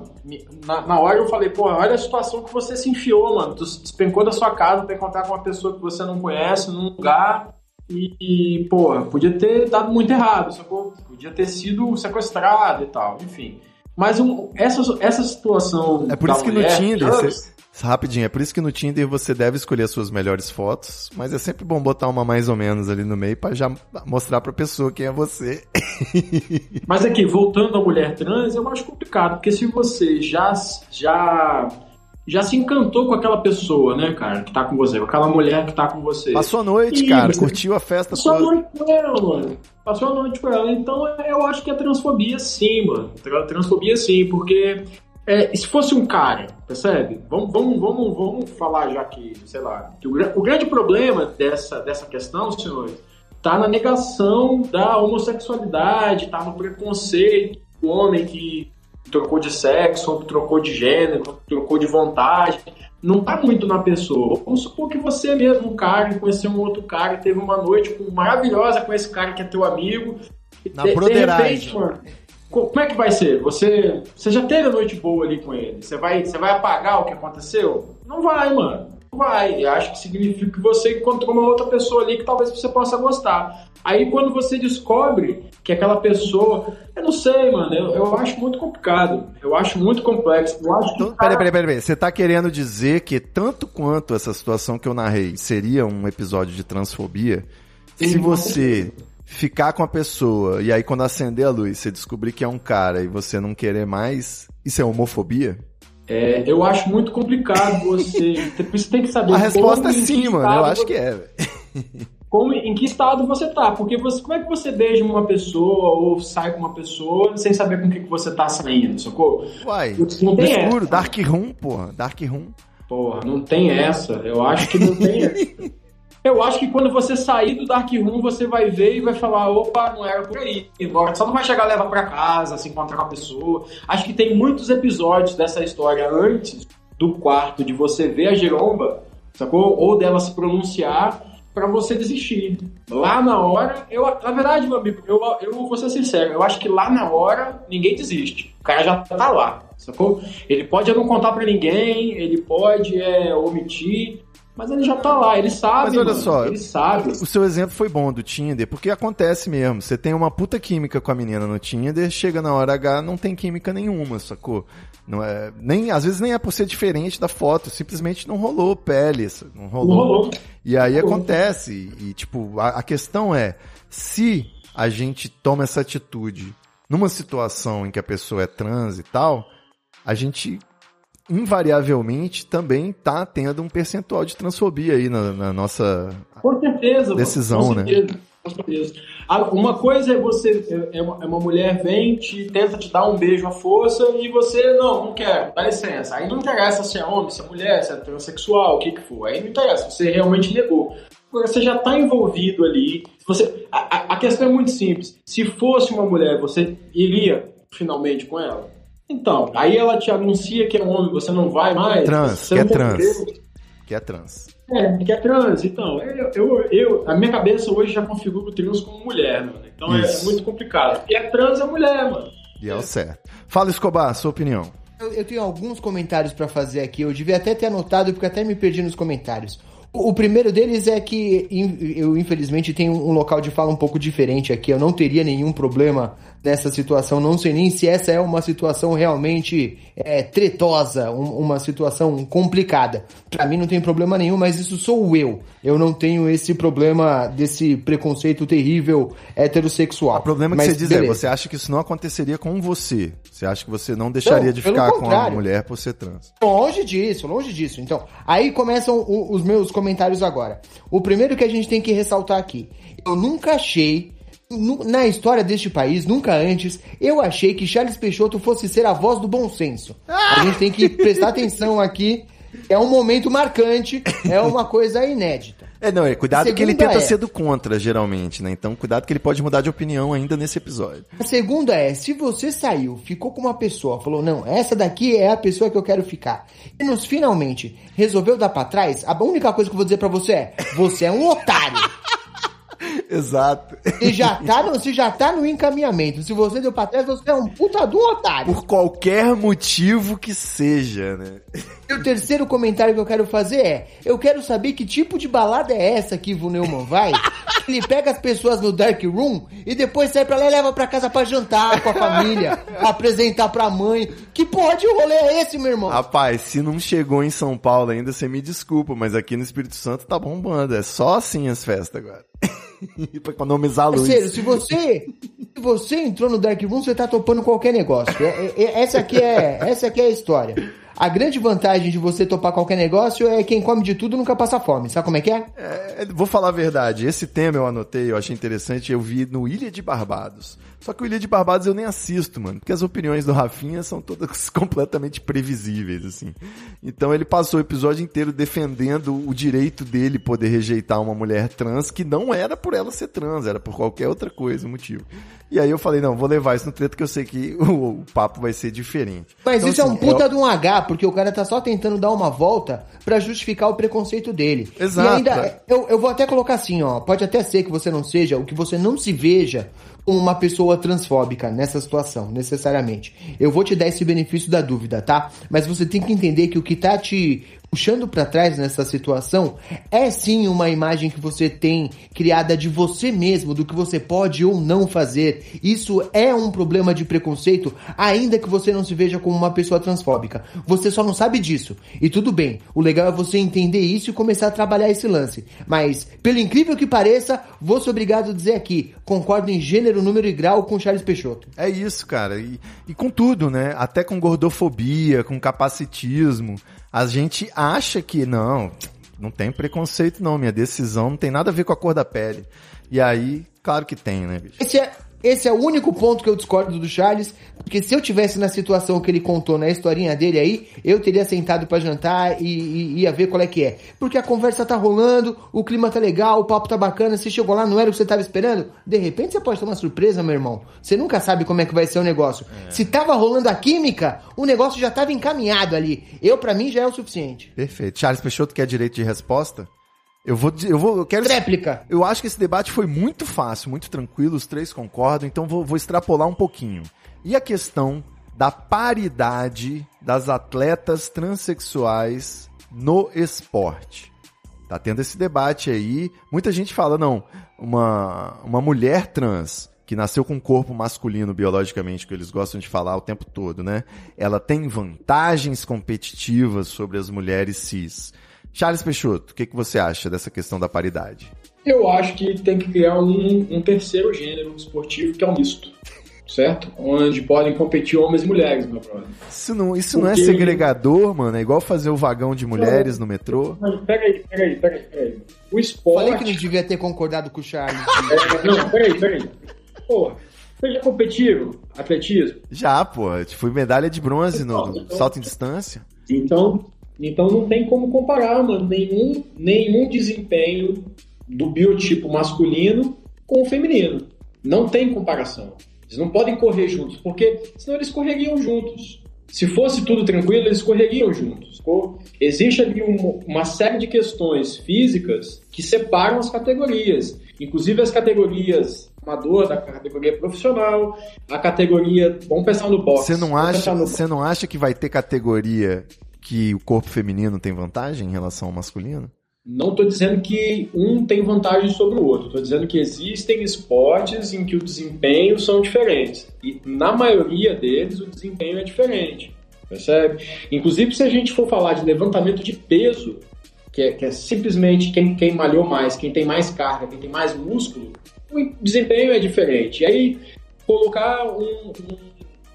Na, na hora eu falei, porra, olha a situação que você se enfiou, mano. Tu despencou da sua casa pra encontrar com uma pessoa que você não conhece num lugar. E, e porra, podia ter dado muito errado, sacou? Podia ter sido sequestrado e tal, enfim. Mas um, essa, essa situação. É por isso que mulher, no Tinder. Você, Rapidinho, é por isso que no Tinder você deve escolher as suas melhores fotos, mas é sempre bom botar uma mais ou menos ali no meio para já mostrar pra pessoa quem é você. mas aqui, voltando à mulher trans, eu acho complicado, porque se você já já já se encantou com aquela pessoa, né, cara, que tá com você, com aquela mulher que tá com você. Passou a noite, e cara, curtiu a festa Passou toda. a noite com ela, mano. Passou a noite com ela. Então eu acho que é transfobia sim, mano. Transfobia sim, porque é, se fosse um cara, percebe? Vamos, vamos, vamos, vamos falar já que, sei lá, que o, o grande problema dessa, dessa questão, senhores, tá na negação da homossexualidade, tá no preconceito do homem que trocou de sexo, ou trocou de gênero, trocou de vontade. Não tá muito na pessoa. Vamos supor que você mesmo, um cara, conheceu um outro cara, teve uma noite maravilhosa com esse cara que é teu amigo. Na de. De repente, mano, como é que vai ser? Você, você já teve a noite boa ali com ele? Você vai, você vai apagar o que aconteceu? Não vai, mano. Não vai. Eu acho que significa que você encontrou uma outra pessoa ali que talvez você possa gostar. Aí quando você descobre que aquela pessoa. Eu não sei, mano. Eu, eu acho muito complicado. Eu acho muito complexo. Eu acho que. Então, peraí, peraí, peraí, peraí. Você tá querendo dizer que tanto quanto essa situação que eu narrei seria um episódio de transfobia, se você ficar com a pessoa e aí quando acender a luz você descobrir que é um cara e você não querer mais, isso é homofobia? É, eu acho muito complicado você. você tem que saber. A resposta é sim, mano. Eu acho que é. Como, em que estado você tá? Porque você, como é que você beija uma pessoa ou sai com uma pessoa sem saber com o que, que você tá saindo, socorro? Uai, não tem escuro, essa. Dark Room, porra. Dark Room. Porra, não tem essa. Eu acho que não tem essa. Eu acho que quando você sair do Dark Room, você vai ver e vai falar, opa, não era por aí. Agora só não vai chegar levar para casa, se encontrar com a pessoa. Acho que tem muitos episódios dessa história antes do quarto de você ver a Jeromba, sacou? Ou dela se pronunciar para você desistir. Lá na hora, eu, na verdade, meu amigo, eu, eu vou ser sincero, eu acho que lá na hora ninguém desiste. O cara já tá lá, sacou? Ele pode não contar para ninguém, ele pode é, omitir, Mas ele já tá lá, ele sabe. Mas olha mano, só, ele sabe. O seu exemplo foi bom do Tinder, porque acontece mesmo. Você tem uma puta química com a menina no Tinder, chega na hora H, não tem química nenhuma, sacou? Não é, nem, às vezes nem é por ser diferente da foto, simplesmente não rolou pele, não rolou. Não rolou. E aí acontece, e, e, tipo, a, a questão é, se a gente toma essa atitude numa situação em que a pessoa é trans e tal, a gente invariavelmente também tá tendo um percentual de transfobia aí na, na nossa Com certeza. Decisão, mano, né? com certeza, Com certeza. Ah, Uma coisa é você, é- é uma, é uma mulher vem, te, tenta te dar um beijo à força e você, não, não quero, dá licença. Aí não interessa se é homem, se é mulher, se é transexual, o que que for. Aí não interessa, você realmente negou. Agora, você já tá envolvido ali. Você, a- a questão é muito simples. Se fosse uma mulher, você iria finalmente com ela? Então, aí ela te anuncia que é homem, você não vai mais. Trans, você que é trans. que é trans. É, que é trans, então. Eu, eu, eu- a minha cabeça hoje já configura o trans como mulher, mano. Então é Isso. muito complicado. E é trans é mulher, mano. E é o certo. Fala, Escobar, sua opinião. Eu, eu tenho alguns comentários pra fazer aqui. Eu devia até ter anotado, porque até me perdi nos comentários. O, primeiro deles é que eu, infelizmente, tenho um local de fala um pouco diferente aqui. Eu não teria nenhum problema nessa situação. Não sei nem se essa é uma situação realmente é, tretosa, um- uma situação complicada. Pra mim não tem problema nenhum, mas isso sou eu. Eu não tenho esse problema desse preconceito terrível heterossexual. O problema que Mas você diz é, beleza. você acha que isso não aconteceria com você. Você acha que você não deixaria Não, de ficar com a contrário. mulher por ser trans. Longe disso, longe disso. Então, aí começam o- os meus comentários agora. O primeiro que a gente tem que ressaltar aqui. Eu nunca achei, na história deste país, nunca antes, eu achei que Charles Peixoto fosse ser a voz do bom senso. A gente tem que prestar atenção aqui. É um momento marcante, é uma coisa inédita. É, não, é cuidado que ele Segunda tenta é- ser do contra, geralmente, né? Então, cuidado que ele pode mudar de opinião ainda nesse episódio. A segunda é, se você saiu, ficou com uma pessoa, falou, não, essa daqui é a pessoa que eu quero ficar, e nos finalmente resolveu dar pra trás, a única coisa que eu vou dizer pra você é, você é um otário. Exato. Você já tá no, você já tá no encaminhamento. Se você deu pra trás, você é um puta do otário. Por qualquer motivo que seja, né? E o terceiro comentário que eu quero fazer é: eu quero saber que tipo de balada é essa que o Neumann vai. Ele pega as pessoas no dark room e depois sai pra lá e leva pra casa pra jantar com a família, apresentar pra mãe. Que porra de rolê é esse, meu irmão? Rapaz, se não chegou em São Paulo ainda, você me desculpa, mas aqui no Espírito Santo tá bombando. É só assim as festas agora. pra economizar a luz. Parceiro, se você, se você entrou no Dark Room, você tá topando qualquer negócio. É- é- é- essa, aqui é, essa aqui é a história. A grande vantagem de você topar qualquer negócio é quem come de tudo nunca passa fome. Sabe como é que é? É, vou falar a verdade, esse tema eu anotei, eu achei interessante, eu vi no Ilha de Barbados. Só que o Ilha de Barbados eu nem assisto, mano, porque as opiniões do Rafinha são todas completamente previsíveis, assim. Então ele passou o episódio inteiro defendendo o direito dele poder rejeitar uma mulher trans que não era por ela ser trans, era por qualquer outra coisa, o motivo. E aí eu falei, não, vou levar isso no treto que eu sei que o, o papo vai ser diferente. Mas Então, isso é assim, um puta de um H, porque o cara tá só tentando dar uma volta pra justificar o preconceito dele. Exato. E ainda, eu, eu vou até colocar assim, ó, pode até ser que você não seja, o que você não se veja como uma pessoa transfóbica nessa situação, necessariamente. Eu vou te dar esse benefício da dúvida, tá? Mas você tem que entender que o que tá te puxando pra trás nessa situação é sim uma imagem que você tem criada de você mesmo, do que você pode ou não fazer. Isso é um problema de preconceito, ainda que você não se veja como uma pessoa transfóbica. Você só não sabe disso. E tudo bem, o legal é você entender isso e começar a trabalhar esse lance. Mas, pelo incrível que pareça, vou ser obrigado a dizer aqui, concordo em gênero, número e grau com Charles Peixoto. É isso, cara. E, e com tudo, né? Até com gordofobia, com capacitismo. A gente acha que não, não tem preconceito não, minha decisão não tem nada a ver com a cor da pele. E aí, claro que tem, né, bicho? Esse é, esse é o único ponto que eu discordo do Charles, porque se eu tivesse na situação que ele contou na historinha dele aí, eu teria sentado pra jantar e, e ia ver qual é que é. Porque a conversa tá rolando, o clima tá legal, o papo tá bacana, você chegou lá, não era o que você tava esperando, de repente você pode ter uma surpresa, meu irmão. Você nunca sabe como é que vai ser o negócio. Se tava rolando a química, o negócio já tava encaminhado ali. Eu, pra mim, já é o suficiente. Perfeito. Charles Peixoto quer direito de resposta? Eu vou, eu vou, eu quero. Tréplica. Eu acho que esse debate foi muito fácil, muito tranquilo, os três concordam, então vou, vou extrapolar um pouquinho. E a questão da paridade das atletas transexuais no esporte? Tá tendo esse debate aí. Muita gente fala, não, uma, uma mulher trans que nasceu com um corpo masculino biologicamente, que eles gostam de falar o tempo todo, né? Ela tem vantagens competitivas sobre as mulheres cis. Charles Peixoto, o que, que você acha dessa questão da paridade? Eu acho que tem que criar um, um terceiro gênero esportivo que é o misto. Certo? Onde podem competir homens e mulheres, meu brother. Isso não, isso não é segregador, mano? É igual fazer o vagão de mulheres no metrô? Mas peraí, peraí, peraí, peraí. O esporte. Falei que não devia ter concordado com o Charles. É, não, peraí, peraí. Porra, vocês já competiram atletismo? Já, pô. Fui medalha de bronze no, no salto em distância. Então, então não tem como comparar, mano, nenhum, nenhum desempenho do biotipo masculino com o feminino. Não tem comparação. Eles não podem correr juntos, porque senão eles correriam juntos. Se fosse tudo tranquilo, eles correriam juntos. Existe ali uma, série de questões físicas que separam as categorias. Inclusive as categorias amador, da categoria profissional, a categoria. Vamos pensar no boxe. Você não acha, você não acha que vai ter categoria que o corpo feminino tem vantagem em relação ao masculino? Não estou dizendo que um tem vantagem sobre o outro. Estou dizendo que existem esportes em que o desempenho são diferentes. E na maioria deles o desempenho é diferente. Percebe? Inclusive, se a gente for falar de levantamento de peso, que é, que é simplesmente quem, quem malhou mais, quem tem mais carga, quem tem mais músculo, o desempenho é diferente. E aí, colocar um, um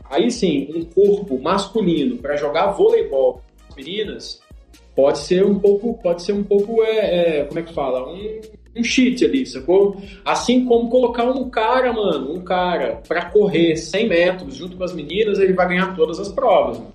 aí sim, um corpo masculino para jogar voleibol meninas pode ser um pouco, pode ser um pouco, é, é como é que fala, um, um cheat ali, sacou? Assim como colocar um cara, mano, um cara para correr 100 metros junto com as meninas, ele vai ganhar todas as provas. Mano.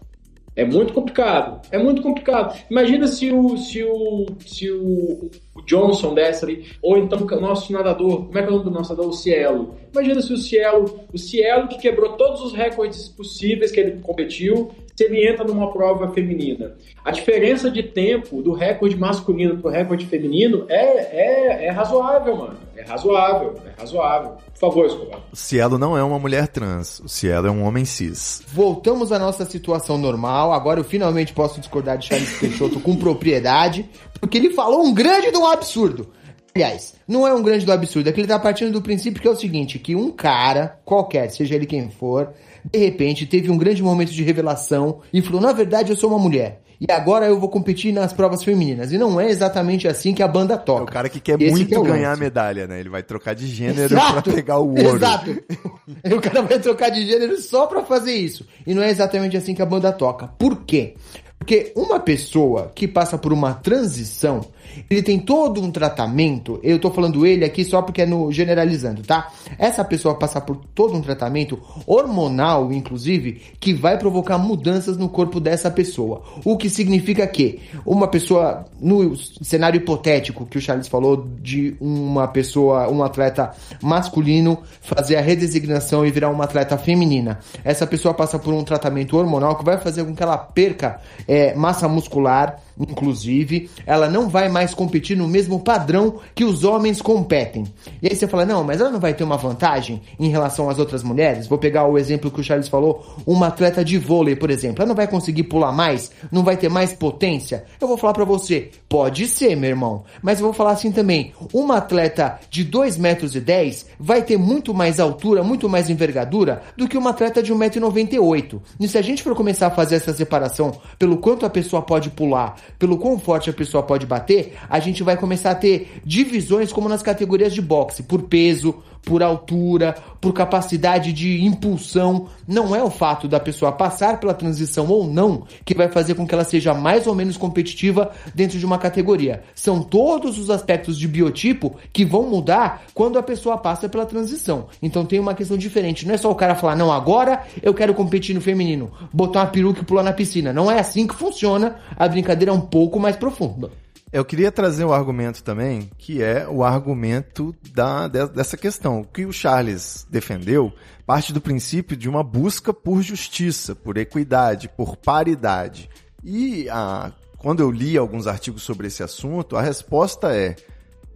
É muito complicado. É muito complicado. Imagina se o, se o, se o, o Johnson desse ali, ou então o nosso nadador, como é que é o nome do nosso nadador? O Cielo. Imagina se o Cielo, o Cielo que quebrou todos os recordes possíveis que ele competiu, se ele entra numa prova feminina. A diferença de tempo do recorde masculino para o recorde feminino é, é, é razoável, mano. É razoável, é razoável. Por favor, Escobar. O Cielo não é uma mulher trans, o Cielo é um homem cis. Voltamos à nossa situação normal. Agora eu finalmente posso discordar de Charles Peixoto com propriedade, porque ele falou um grande do absurdo. Aliás, não é um grande do absurdo, é que ele tá partindo do princípio que é o seguinte, que um cara, qualquer, seja ele quem for, de repente teve um grande momento de revelação e falou: na verdade eu sou uma mulher. E agora eu vou competir nas provas femininas. E não é exatamente assim que a banda toca. É o cara que quer Esse muito que é ganhar a medalha, né? Ele vai trocar de gênero Exato. pra pegar o ouro. Exato. o cara vai trocar de gênero só pra fazer isso. E não é exatamente assim que a banda toca. Por quê? Porque uma pessoa que passa por uma transição, ele tem todo um tratamento, eu tô falando ele aqui só porque é no generalizando, tá? Essa pessoa passa por todo um tratamento hormonal, inclusive, que vai provocar mudanças no corpo dessa pessoa. O que significa que uma pessoa, no cenário hipotético que o Charles falou de uma pessoa, um atleta masculino fazer a redesignação e virar uma atleta feminina, essa pessoa passa por um tratamento hormonal que vai fazer com que ela perca é, massa muscular, inclusive, ela não vai mais competir no mesmo padrão que os homens competem. E aí você fala, não, mas ela não vai ter uma vantagem em relação às outras mulheres? Vou pegar o exemplo que o Charles falou, uma atleta de vôlei, por exemplo, ela não vai conseguir pular mais? Não vai ter mais potência? Eu vou falar para você, pode ser, meu irmão, mas eu vou falar assim também, uma atleta de 2 metros e 10 vai ter muito mais altura, muito mais envergadura do que uma atleta de 1,98m. E se a gente for começar a fazer essa separação pelo quanto a pessoa pode pular, pelo quão forte a pessoa pode bater, a gente vai começar a ter divisões como nas categorias de boxe, por peso, por altura, por capacidade de impulsão. Não é o fato da pessoa passar pela transição ou não que vai fazer com que ela seja mais ou menos competitiva dentro de uma categoria. São todos os aspectos de biotipo que vão mudar quando a pessoa passa pela transição. Então tem uma questão diferente. Não é só o cara falar, não, agora eu quero competir no feminino, botar uma peruca e pular na piscina. Não é assim que funciona. A brincadeira é um pouco mais profunda. Eu queria trazer um argumento também, que é o argumento da, dessa questão. O que o Charles defendeu parte do princípio de uma busca por justiça, por equidade, por paridade. E a, quando eu li alguns artigos sobre esse assunto, a resposta é: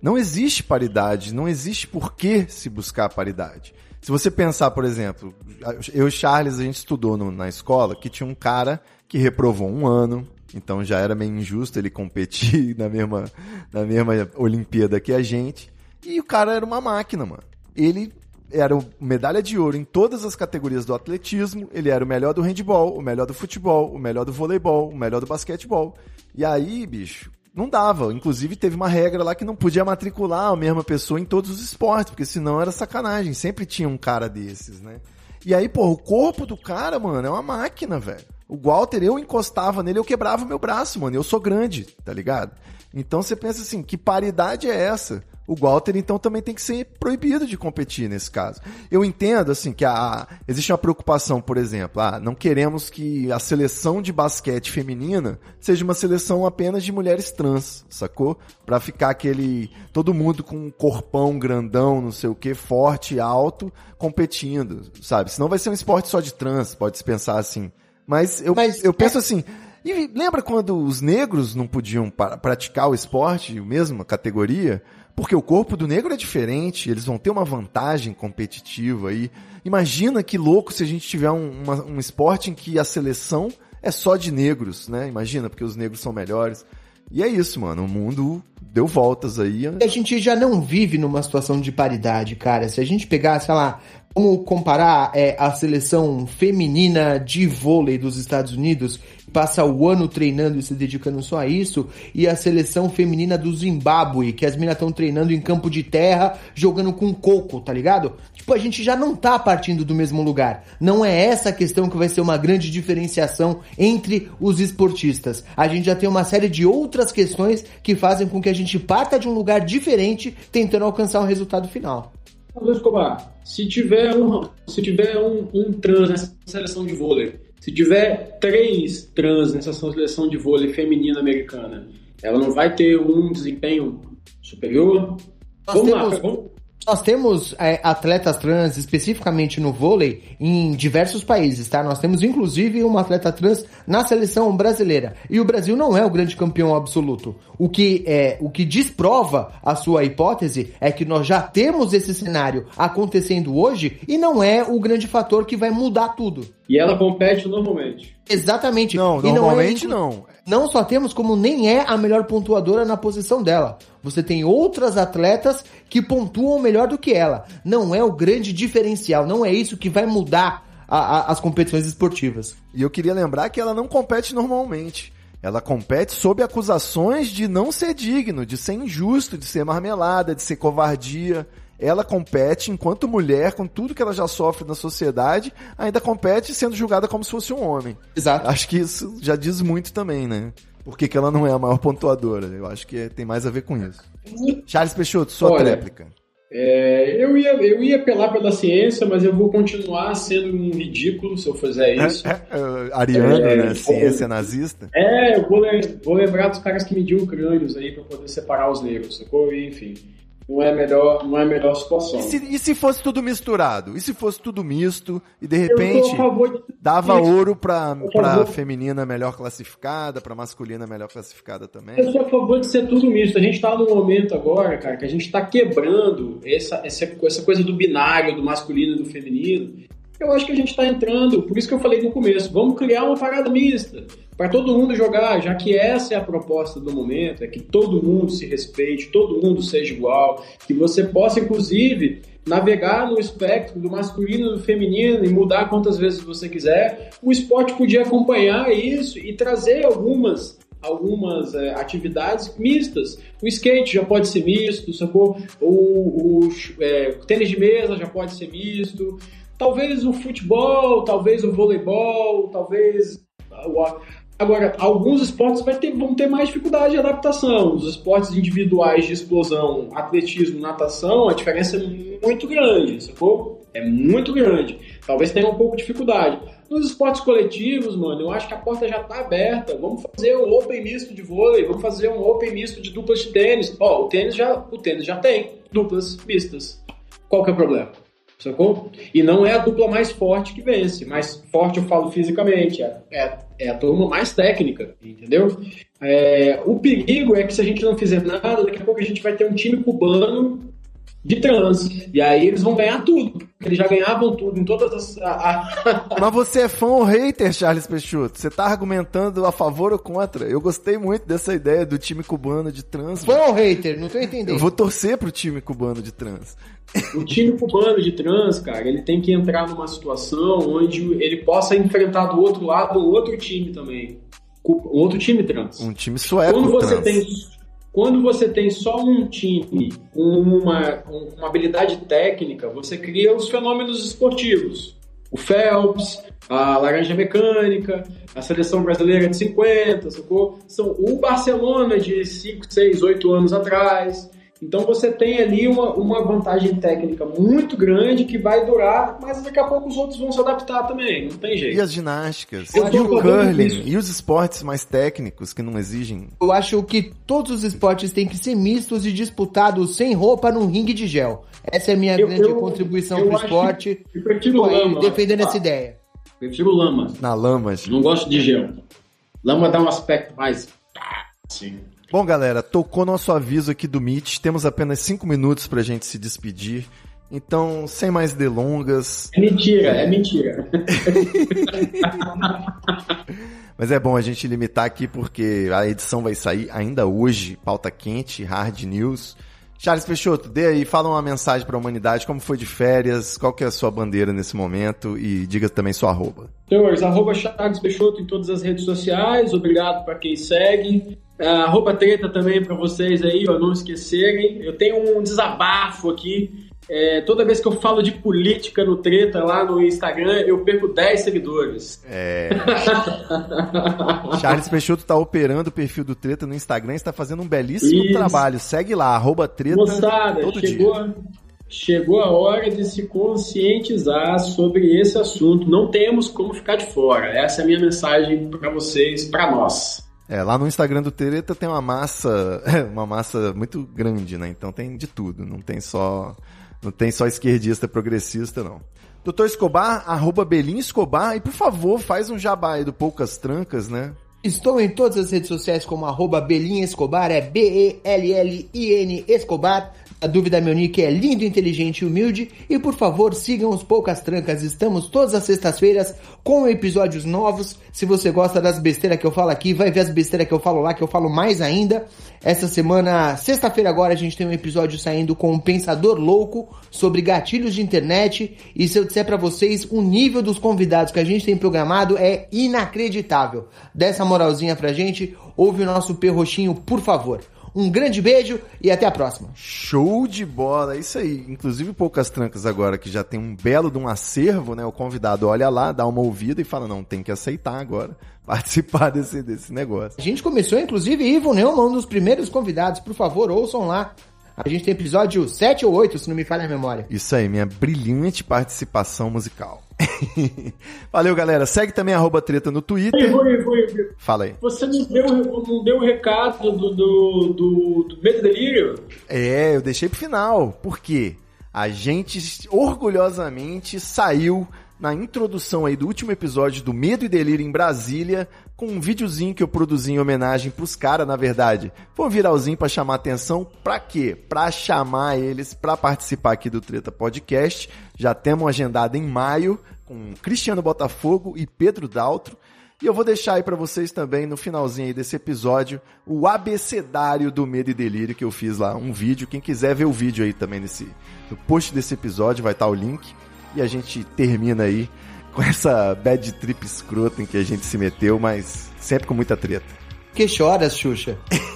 não existe paridade, não existe por que se buscar paridade. Se você pensar, por exemplo, eu e Charles, a gente estudou no, na escola que tinha um cara que reprovou um ano, então já era meio injusto ele competir na mesma, na mesma Olimpíada que a gente. E o cara era uma máquina, mano. Ele era medalha de ouro em todas as categorias do atletismo, ele era o melhor do handball, o melhor do futebol, o melhor do voleibol, o melhor do basquetebol. E aí, bicho, não dava. Inclusive, teve uma regra lá que não podia matricular a mesma pessoa em todos os esportes, porque senão era sacanagem. Sempre tinha um cara desses, né? E aí, pô, o corpo do cara, mano, é uma máquina, velho. O Walter, eu encostava nele, eu quebrava meu braço, mano. Eu sou grande, tá ligado? Então você pensa assim, que paridade é essa? O Walter, então, também tem que ser proibido de competir nesse caso. Eu entendo, assim, que a, existe uma preocupação, por exemplo, ah, não queremos que a seleção de basquete feminina seja uma seleção apenas de mulheres trans, sacou? Pra ficar aquele, todo mundo com um corpão grandão, não sei o que, forte, alto, competindo, sabe? Senão vai ser um esporte só de trans, pode se pensar assim. Mas eu, Mas, eu penso é... assim, e lembra quando os negros não podiam praticar o esporte, mesma categoria? Porque o corpo do negro é diferente, eles vão ter uma vantagem competitiva aí. Imagina que louco se a gente tiver um, uma, um esporte em que a seleção é só de negros, né? Imagina, porque os negros são melhores. E é isso, mano. O mundo deu voltas aí. A gente já não vive numa situação de paridade, cara. Se a gente pegar, sei lá, como comparar é, a seleção feminina de vôlei dos Estados Unidos passa o ano treinando e se dedicando só a isso, e a seleção feminina do Zimbábue, que as minas estão treinando em campo de terra, jogando com coco, tá ligado? Tipo, a gente já não tá partindo do mesmo lugar. Não é essa a questão que vai ser uma grande diferenciação entre os esportistas. A gente já tem uma série de outras questões que fazem com que a gente parta de um lugar diferente tentando alcançar um resultado final. Luiz Escobar, se tiver um, se tiver um, um trans nessa seleção de vôlei, se tiver três trans nessa seleção de vôlei feminina americana, ela não vai ter um desempenho superior? Nós vamos temos... lá, vamos, nós temos é, atletas trans, especificamente no vôlei, em diversos países, tá? Nós temos inclusive uma atleta trans na seleção brasileira. E o Brasil não é o grande campeão absoluto. O que, é, o que desprova a sua hipótese é que nós já temos esse cenário acontecendo hoje e não é o grande fator que vai mudar tudo. E ela compete normalmente. Exatamente. Não, normalmente não, é, não. Não só temos como nem é a melhor pontuadora na posição dela. Você tem outras atletas que pontuam melhor do que ela. Não é o grande diferencial, não é isso que vai mudar a, a, as competições esportivas. E eu queria lembrar que ela não compete normalmente. Ela compete sob acusações de não ser digno, de ser injusto, de ser marmelada, de ser covardia ela compete enquanto mulher, com tudo que ela já sofre na sociedade, ainda compete sendo julgada como se fosse um homem. Exato. Acho que isso já diz muito também, né? Por que, que ela não é a maior pontuadora? Eu acho que tem mais a ver com isso. Charles Peixoto, sua Olha, réplica. É, eu, ia, eu ia apelar pela ciência, mas eu vou continuar sendo um ridículo se eu fizer isso. É, é, ariano, é, né? Ciência nazista. É, eu vou, vou lembrar dos caras que mediam crânios aí para poder separar os negros, sacou? Enfim não é a melhor, não é a melhor situação. E se, e se, fosse tudo misturado? E se fosse tudo misto e de repente de... dava ouro para para feminina melhor classificada, para masculina melhor classificada também? Eu sou a favor de ser tudo misto. A gente tá num momento agora, cara, que a gente tá quebrando essa, essa, essa coisa do binário, do masculino e do feminino. Eu acho que a gente está entrando, por isso que eu falei no começo, vamos criar uma parada mista para todo mundo jogar, já que essa é a proposta do momento, é que todo mundo se respeite, todo mundo seja igual, que você possa, inclusive, navegar no espectro do masculino e do feminino e mudar quantas vezes você quiser. O esporte podia acompanhar isso e trazer algumas algumas é, atividades mistas. O skate já pode ser misto, sacou? O, o é, tênis de mesa já pode ser misto. Talvez o futebol, talvez o voleibol, talvez Agora, alguns esportes ter, vão ter mais dificuldade de adaptação. Os esportes individuais de explosão, atletismo, natação, a diferença é muito grande, sacou? É muito grande. Talvez tenha um pouco de dificuldade. Nos esportes coletivos, mano, eu acho que a porta já tá aberta. Vamos fazer um open misto de vôlei, vamos fazer um open misto de duplas de tênis. Ó, o tênis já, o tênis já tem duplas mistas. Qual que é o problema? Sacou? E não é a dupla mais forte que vence. Mais forte eu falo fisicamente, é, é, é a turma mais técnica, entendeu? É, o perigo é que se a gente não fizer nada, daqui a pouco a gente vai ter um time cubano de trans. E aí eles vão ganhar tudo, porque eles já ganhavam tudo em todas as. a- a- Mas você é fã ou hater, Charles Peixoto? Você tá argumentando a favor ou contra? Eu gostei muito dessa ideia do time cubano de trans. Fã ou hater? Não tô entendendo. Eu vou torcer pro time cubano de trans. o time cubano de trans, cara, ele tem que entrar numa situação onde ele possa enfrentar do outro lado um outro time também. Um outro time trans. Um time sueco quando você trans. tem quando você tem só um time com uma, uma habilidade técnica, você cria os fenômenos esportivos. O Phelps, a Laranja Mecânica, a seleção brasileira de 50, sacou? São o Barcelona de 5, 6, 8 anos atrás. Então você tem ali uma, uma vantagem técnica muito grande que vai durar, mas daqui a pouco os outros vão se adaptar também, não tem E jeito. as ginásticas? Eu e o curling? E os esportes mais técnicos que não exigem? Eu acho que todos os esportes têm que ser mistos e disputados sem roupa num ringue de gel. Essa é a minha Eu- grande eu- contribuição eu pro acho esporte. Eu prefiro lama. defendendo Ah, essa ideia. Prefiro lama. Na lamas? Não gosto de gel. Lama dá um aspecto mais. Assim. Bom, galera, tocou nosso aviso aqui do Meet. Temos apenas cinco minutos pra gente se despedir. Então, sem mais delongas, É mentira, é mentira. Mas é bom a gente limitar aqui porque a edição vai sair ainda hoje, pauta quente, hard news. Charles Peixoto, dê aí, fala uma mensagem para a humanidade, como foi de férias, qual que é a sua bandeira nesse momento e diga também sua arroba. Senhores, arroba Chagas Peixoto em todas as redes sociais. Obrigado para quem segue. Ah, Arroba treta também para vocês aí, ó, não esquecerem. Eu tenho um desabafo aqui. É, toda vez que eu falo de política no treta lá no Instagram, eu perco 10 seguidores. É... Charles Peixoto está operando o perfil do Treta no Instagram e está fazendo um belíssimo Isso. trabalho. Segue lá, arroba Treta Moçada, todo chegou, dia. chegou a hora de se conscientizar sobre esse assunto. Não temos como ficar de fora. Essa é a minha mensagem para vocês, para nós. É, lá no Instagram do Treta tem uma massa, uma massa muito grande, né? Então tem de tudo, não tem só, não tem só esquerdista progressista, não. Doutor Escobar, arroba Belim Escobar, e por favor, faz um jabá aí do Poucas Trancas, né? Estou em todas as redes sociais como arroba Belinha Escobar, é B-E-L-L-I-N Escobar. A dúvida meu nick é lindo, inteligente e humilde. E por favor, sigam os Poucas Trancas. Estamos todas as sextas-feiras com episódios novos. Se você gosta das besteiras que eu falo aqui, vai ver as besteiras que eu falo lá, que eu falo mais ainda. Essa semana, sexta-feira agora, a gente tem um episódio saindo com um Pensador Louco sobre gatilhos de internet. E se eu disser pra vocês, o nível dos convidados que a gente tem programado é inacreditável. Dessa moralzinha pra gente, ouve o nosso perroxinho, por favor. Um grande beijo e até a próxima. Show de bola, é isso aí. Inclusive Poucas Trancas agora, que já tem um belo de um acervo, né? O convidado olha lá, dá uma ouvida e fala, não, tem que aceitar agora, participar desse, desse negócio. A gente começou, inclusive, Ivo Neumann, um dos primeiros convidados. Por favor, ouçam lá. A gente tem episódio 7 ou 8, se não me falha a memória. Isso aí, minha brilhante participação musical. Valeu, galera. Segue também arroba treta no Oi, Twitter. oi, oi. Fala aí. Você não deu, não deu o recado do, do, do, do Medo e Delírio? É, eu deixei pro final. Por quê? A gente orgulhosamente saiu na introdução aí do último episódio do Medo e Delírio em Brasília com um videozinho que eu produzi em homenagem pros caras, na verdade. Foi um viralzinho pra chamar atenção. Pra quê? Pra chamar eles pra participar aqui do Treta Podcast. Já temos agendado em maio com Cristiano Botafogo e Pedro Daltro. E eu vou deixar aí pra vocês também, no finalzinho desse episódio, o abecedário do medo e delírio que eu fiz lá, um vídeo. Quem quiser ver o vídeo aí também nesse, no post desse episódio vai estar o link. E a gente termina aí com essa bad trip escrota em que a gente se meteu, mas sempre com muita treta. Que choras, Xuxa?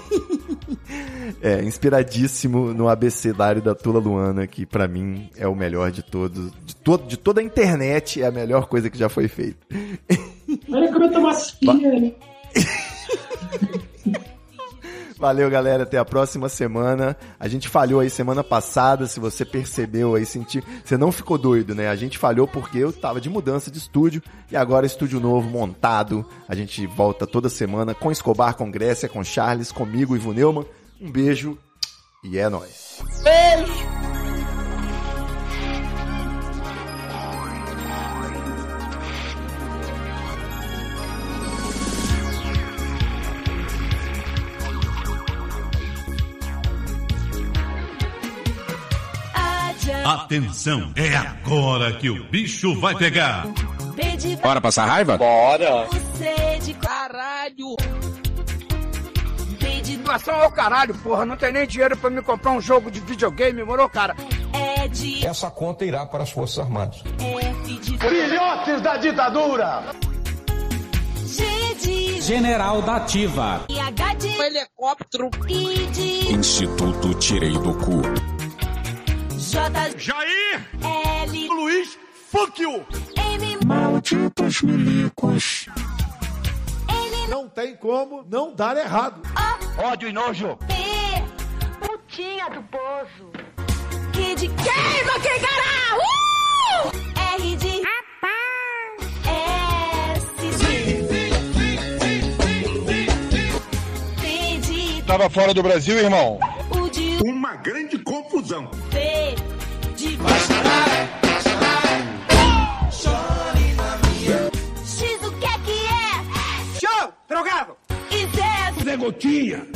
É, inspiradíssimo no abecedário da Tula Luana, que pra mim é o melhor de todos, de, to de toda a internet, é a melhor coisa que já foi feita. Olha como eu tô macia. Valeu, galera. Até a próxima semana. A gente falhou aí semana passada, se você percebeu aí, sentiu. Você não ficou doido, né? A gente falhou porque eu tava de mudança de estúdio e agora estúdio novo, montado. A gente volta toda semana com Escobar, com Grécia, com Charles, comigo, Ivo Neumann. Um beijo e é nóis. Atenção, é agora que o bicho vai pegar. Bora passar raiva? Caralho! Inflação é o caralho, porra. Não tem nem dinheiro pra me comprar um jogo de videogame, morou, cara? É de Essa conta irá para as Forças Armadas. F de Filhotes da ditadura! G de General da Ativa. e H de Helicóptero. I de Instituto Tirei do Cu. J Jair! L Luiz, fuck you! M Malditos milicos. N Não tem como não dar errado. Ódio e nojo. P Putinha do poço Q de queima que cará uh! R de Tava fora do Brasil, irmão? Uma grande confusão. De X o que é que é? Show! Drogado! E Z Zé Gotinha.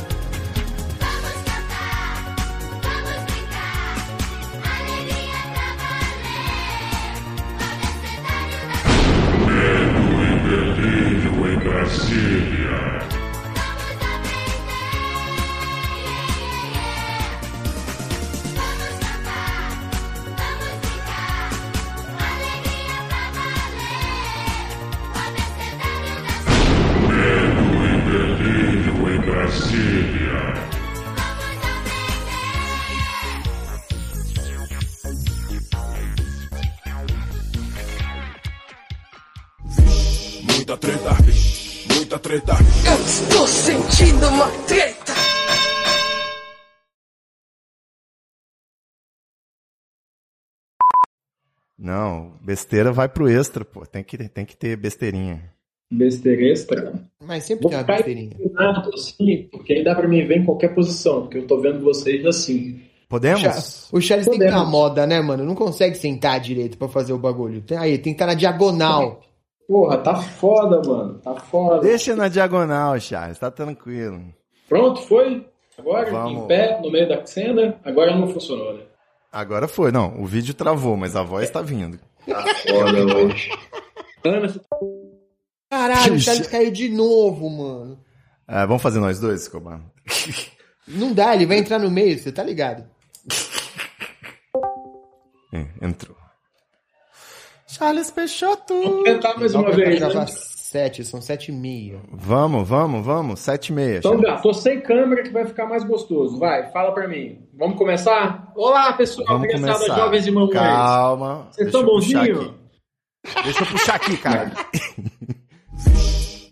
Não, besteira vai pro extra, pô. Tem que, tem que ter besteirinha. Besteira extra. Mas sempre Vou tem uma ficar besteirinha. assim, porque aí dá pra mim ver em qualquer posição, porque eu tô vendo vocês assim. Podemos? O Charles tem que estar Podemos. moda, né, mano? Não consegue sentar direito pra fazer o bagulho. Tem- Aí, tem que estar na diagonal. Porra, tá foda, mano. Tá foda. Deixa na diagonal, Charles, tá tranquilo. Pronto, foi? Agora, Vamos. em pé, no meio da cena, agora não funcionou, né? Agora foi, não, o vídeo travou, mas a voz tá vindo. Tá foda hoje. Ana, você Caralho, o Charles caiu de novo, mano. É, vamos fazer nós dois, Escobar? Não dá, ele vai entrar no meio, você tá ligado? É, entrou. Charles Peixoto! Vamos tentar mais uma vez. Sete, são sete e meia. Vamos, vamos, vamos. Sete e meia. Então já, tô sem câmera que vai ficar mais gostoso. Vai, fala pra mim. Vamos começar? Olá, pessoal, Vamos começar. jovens e mamães. Calma. Vocês estão bonzinhos? Deixa eu puxar aqui, cara.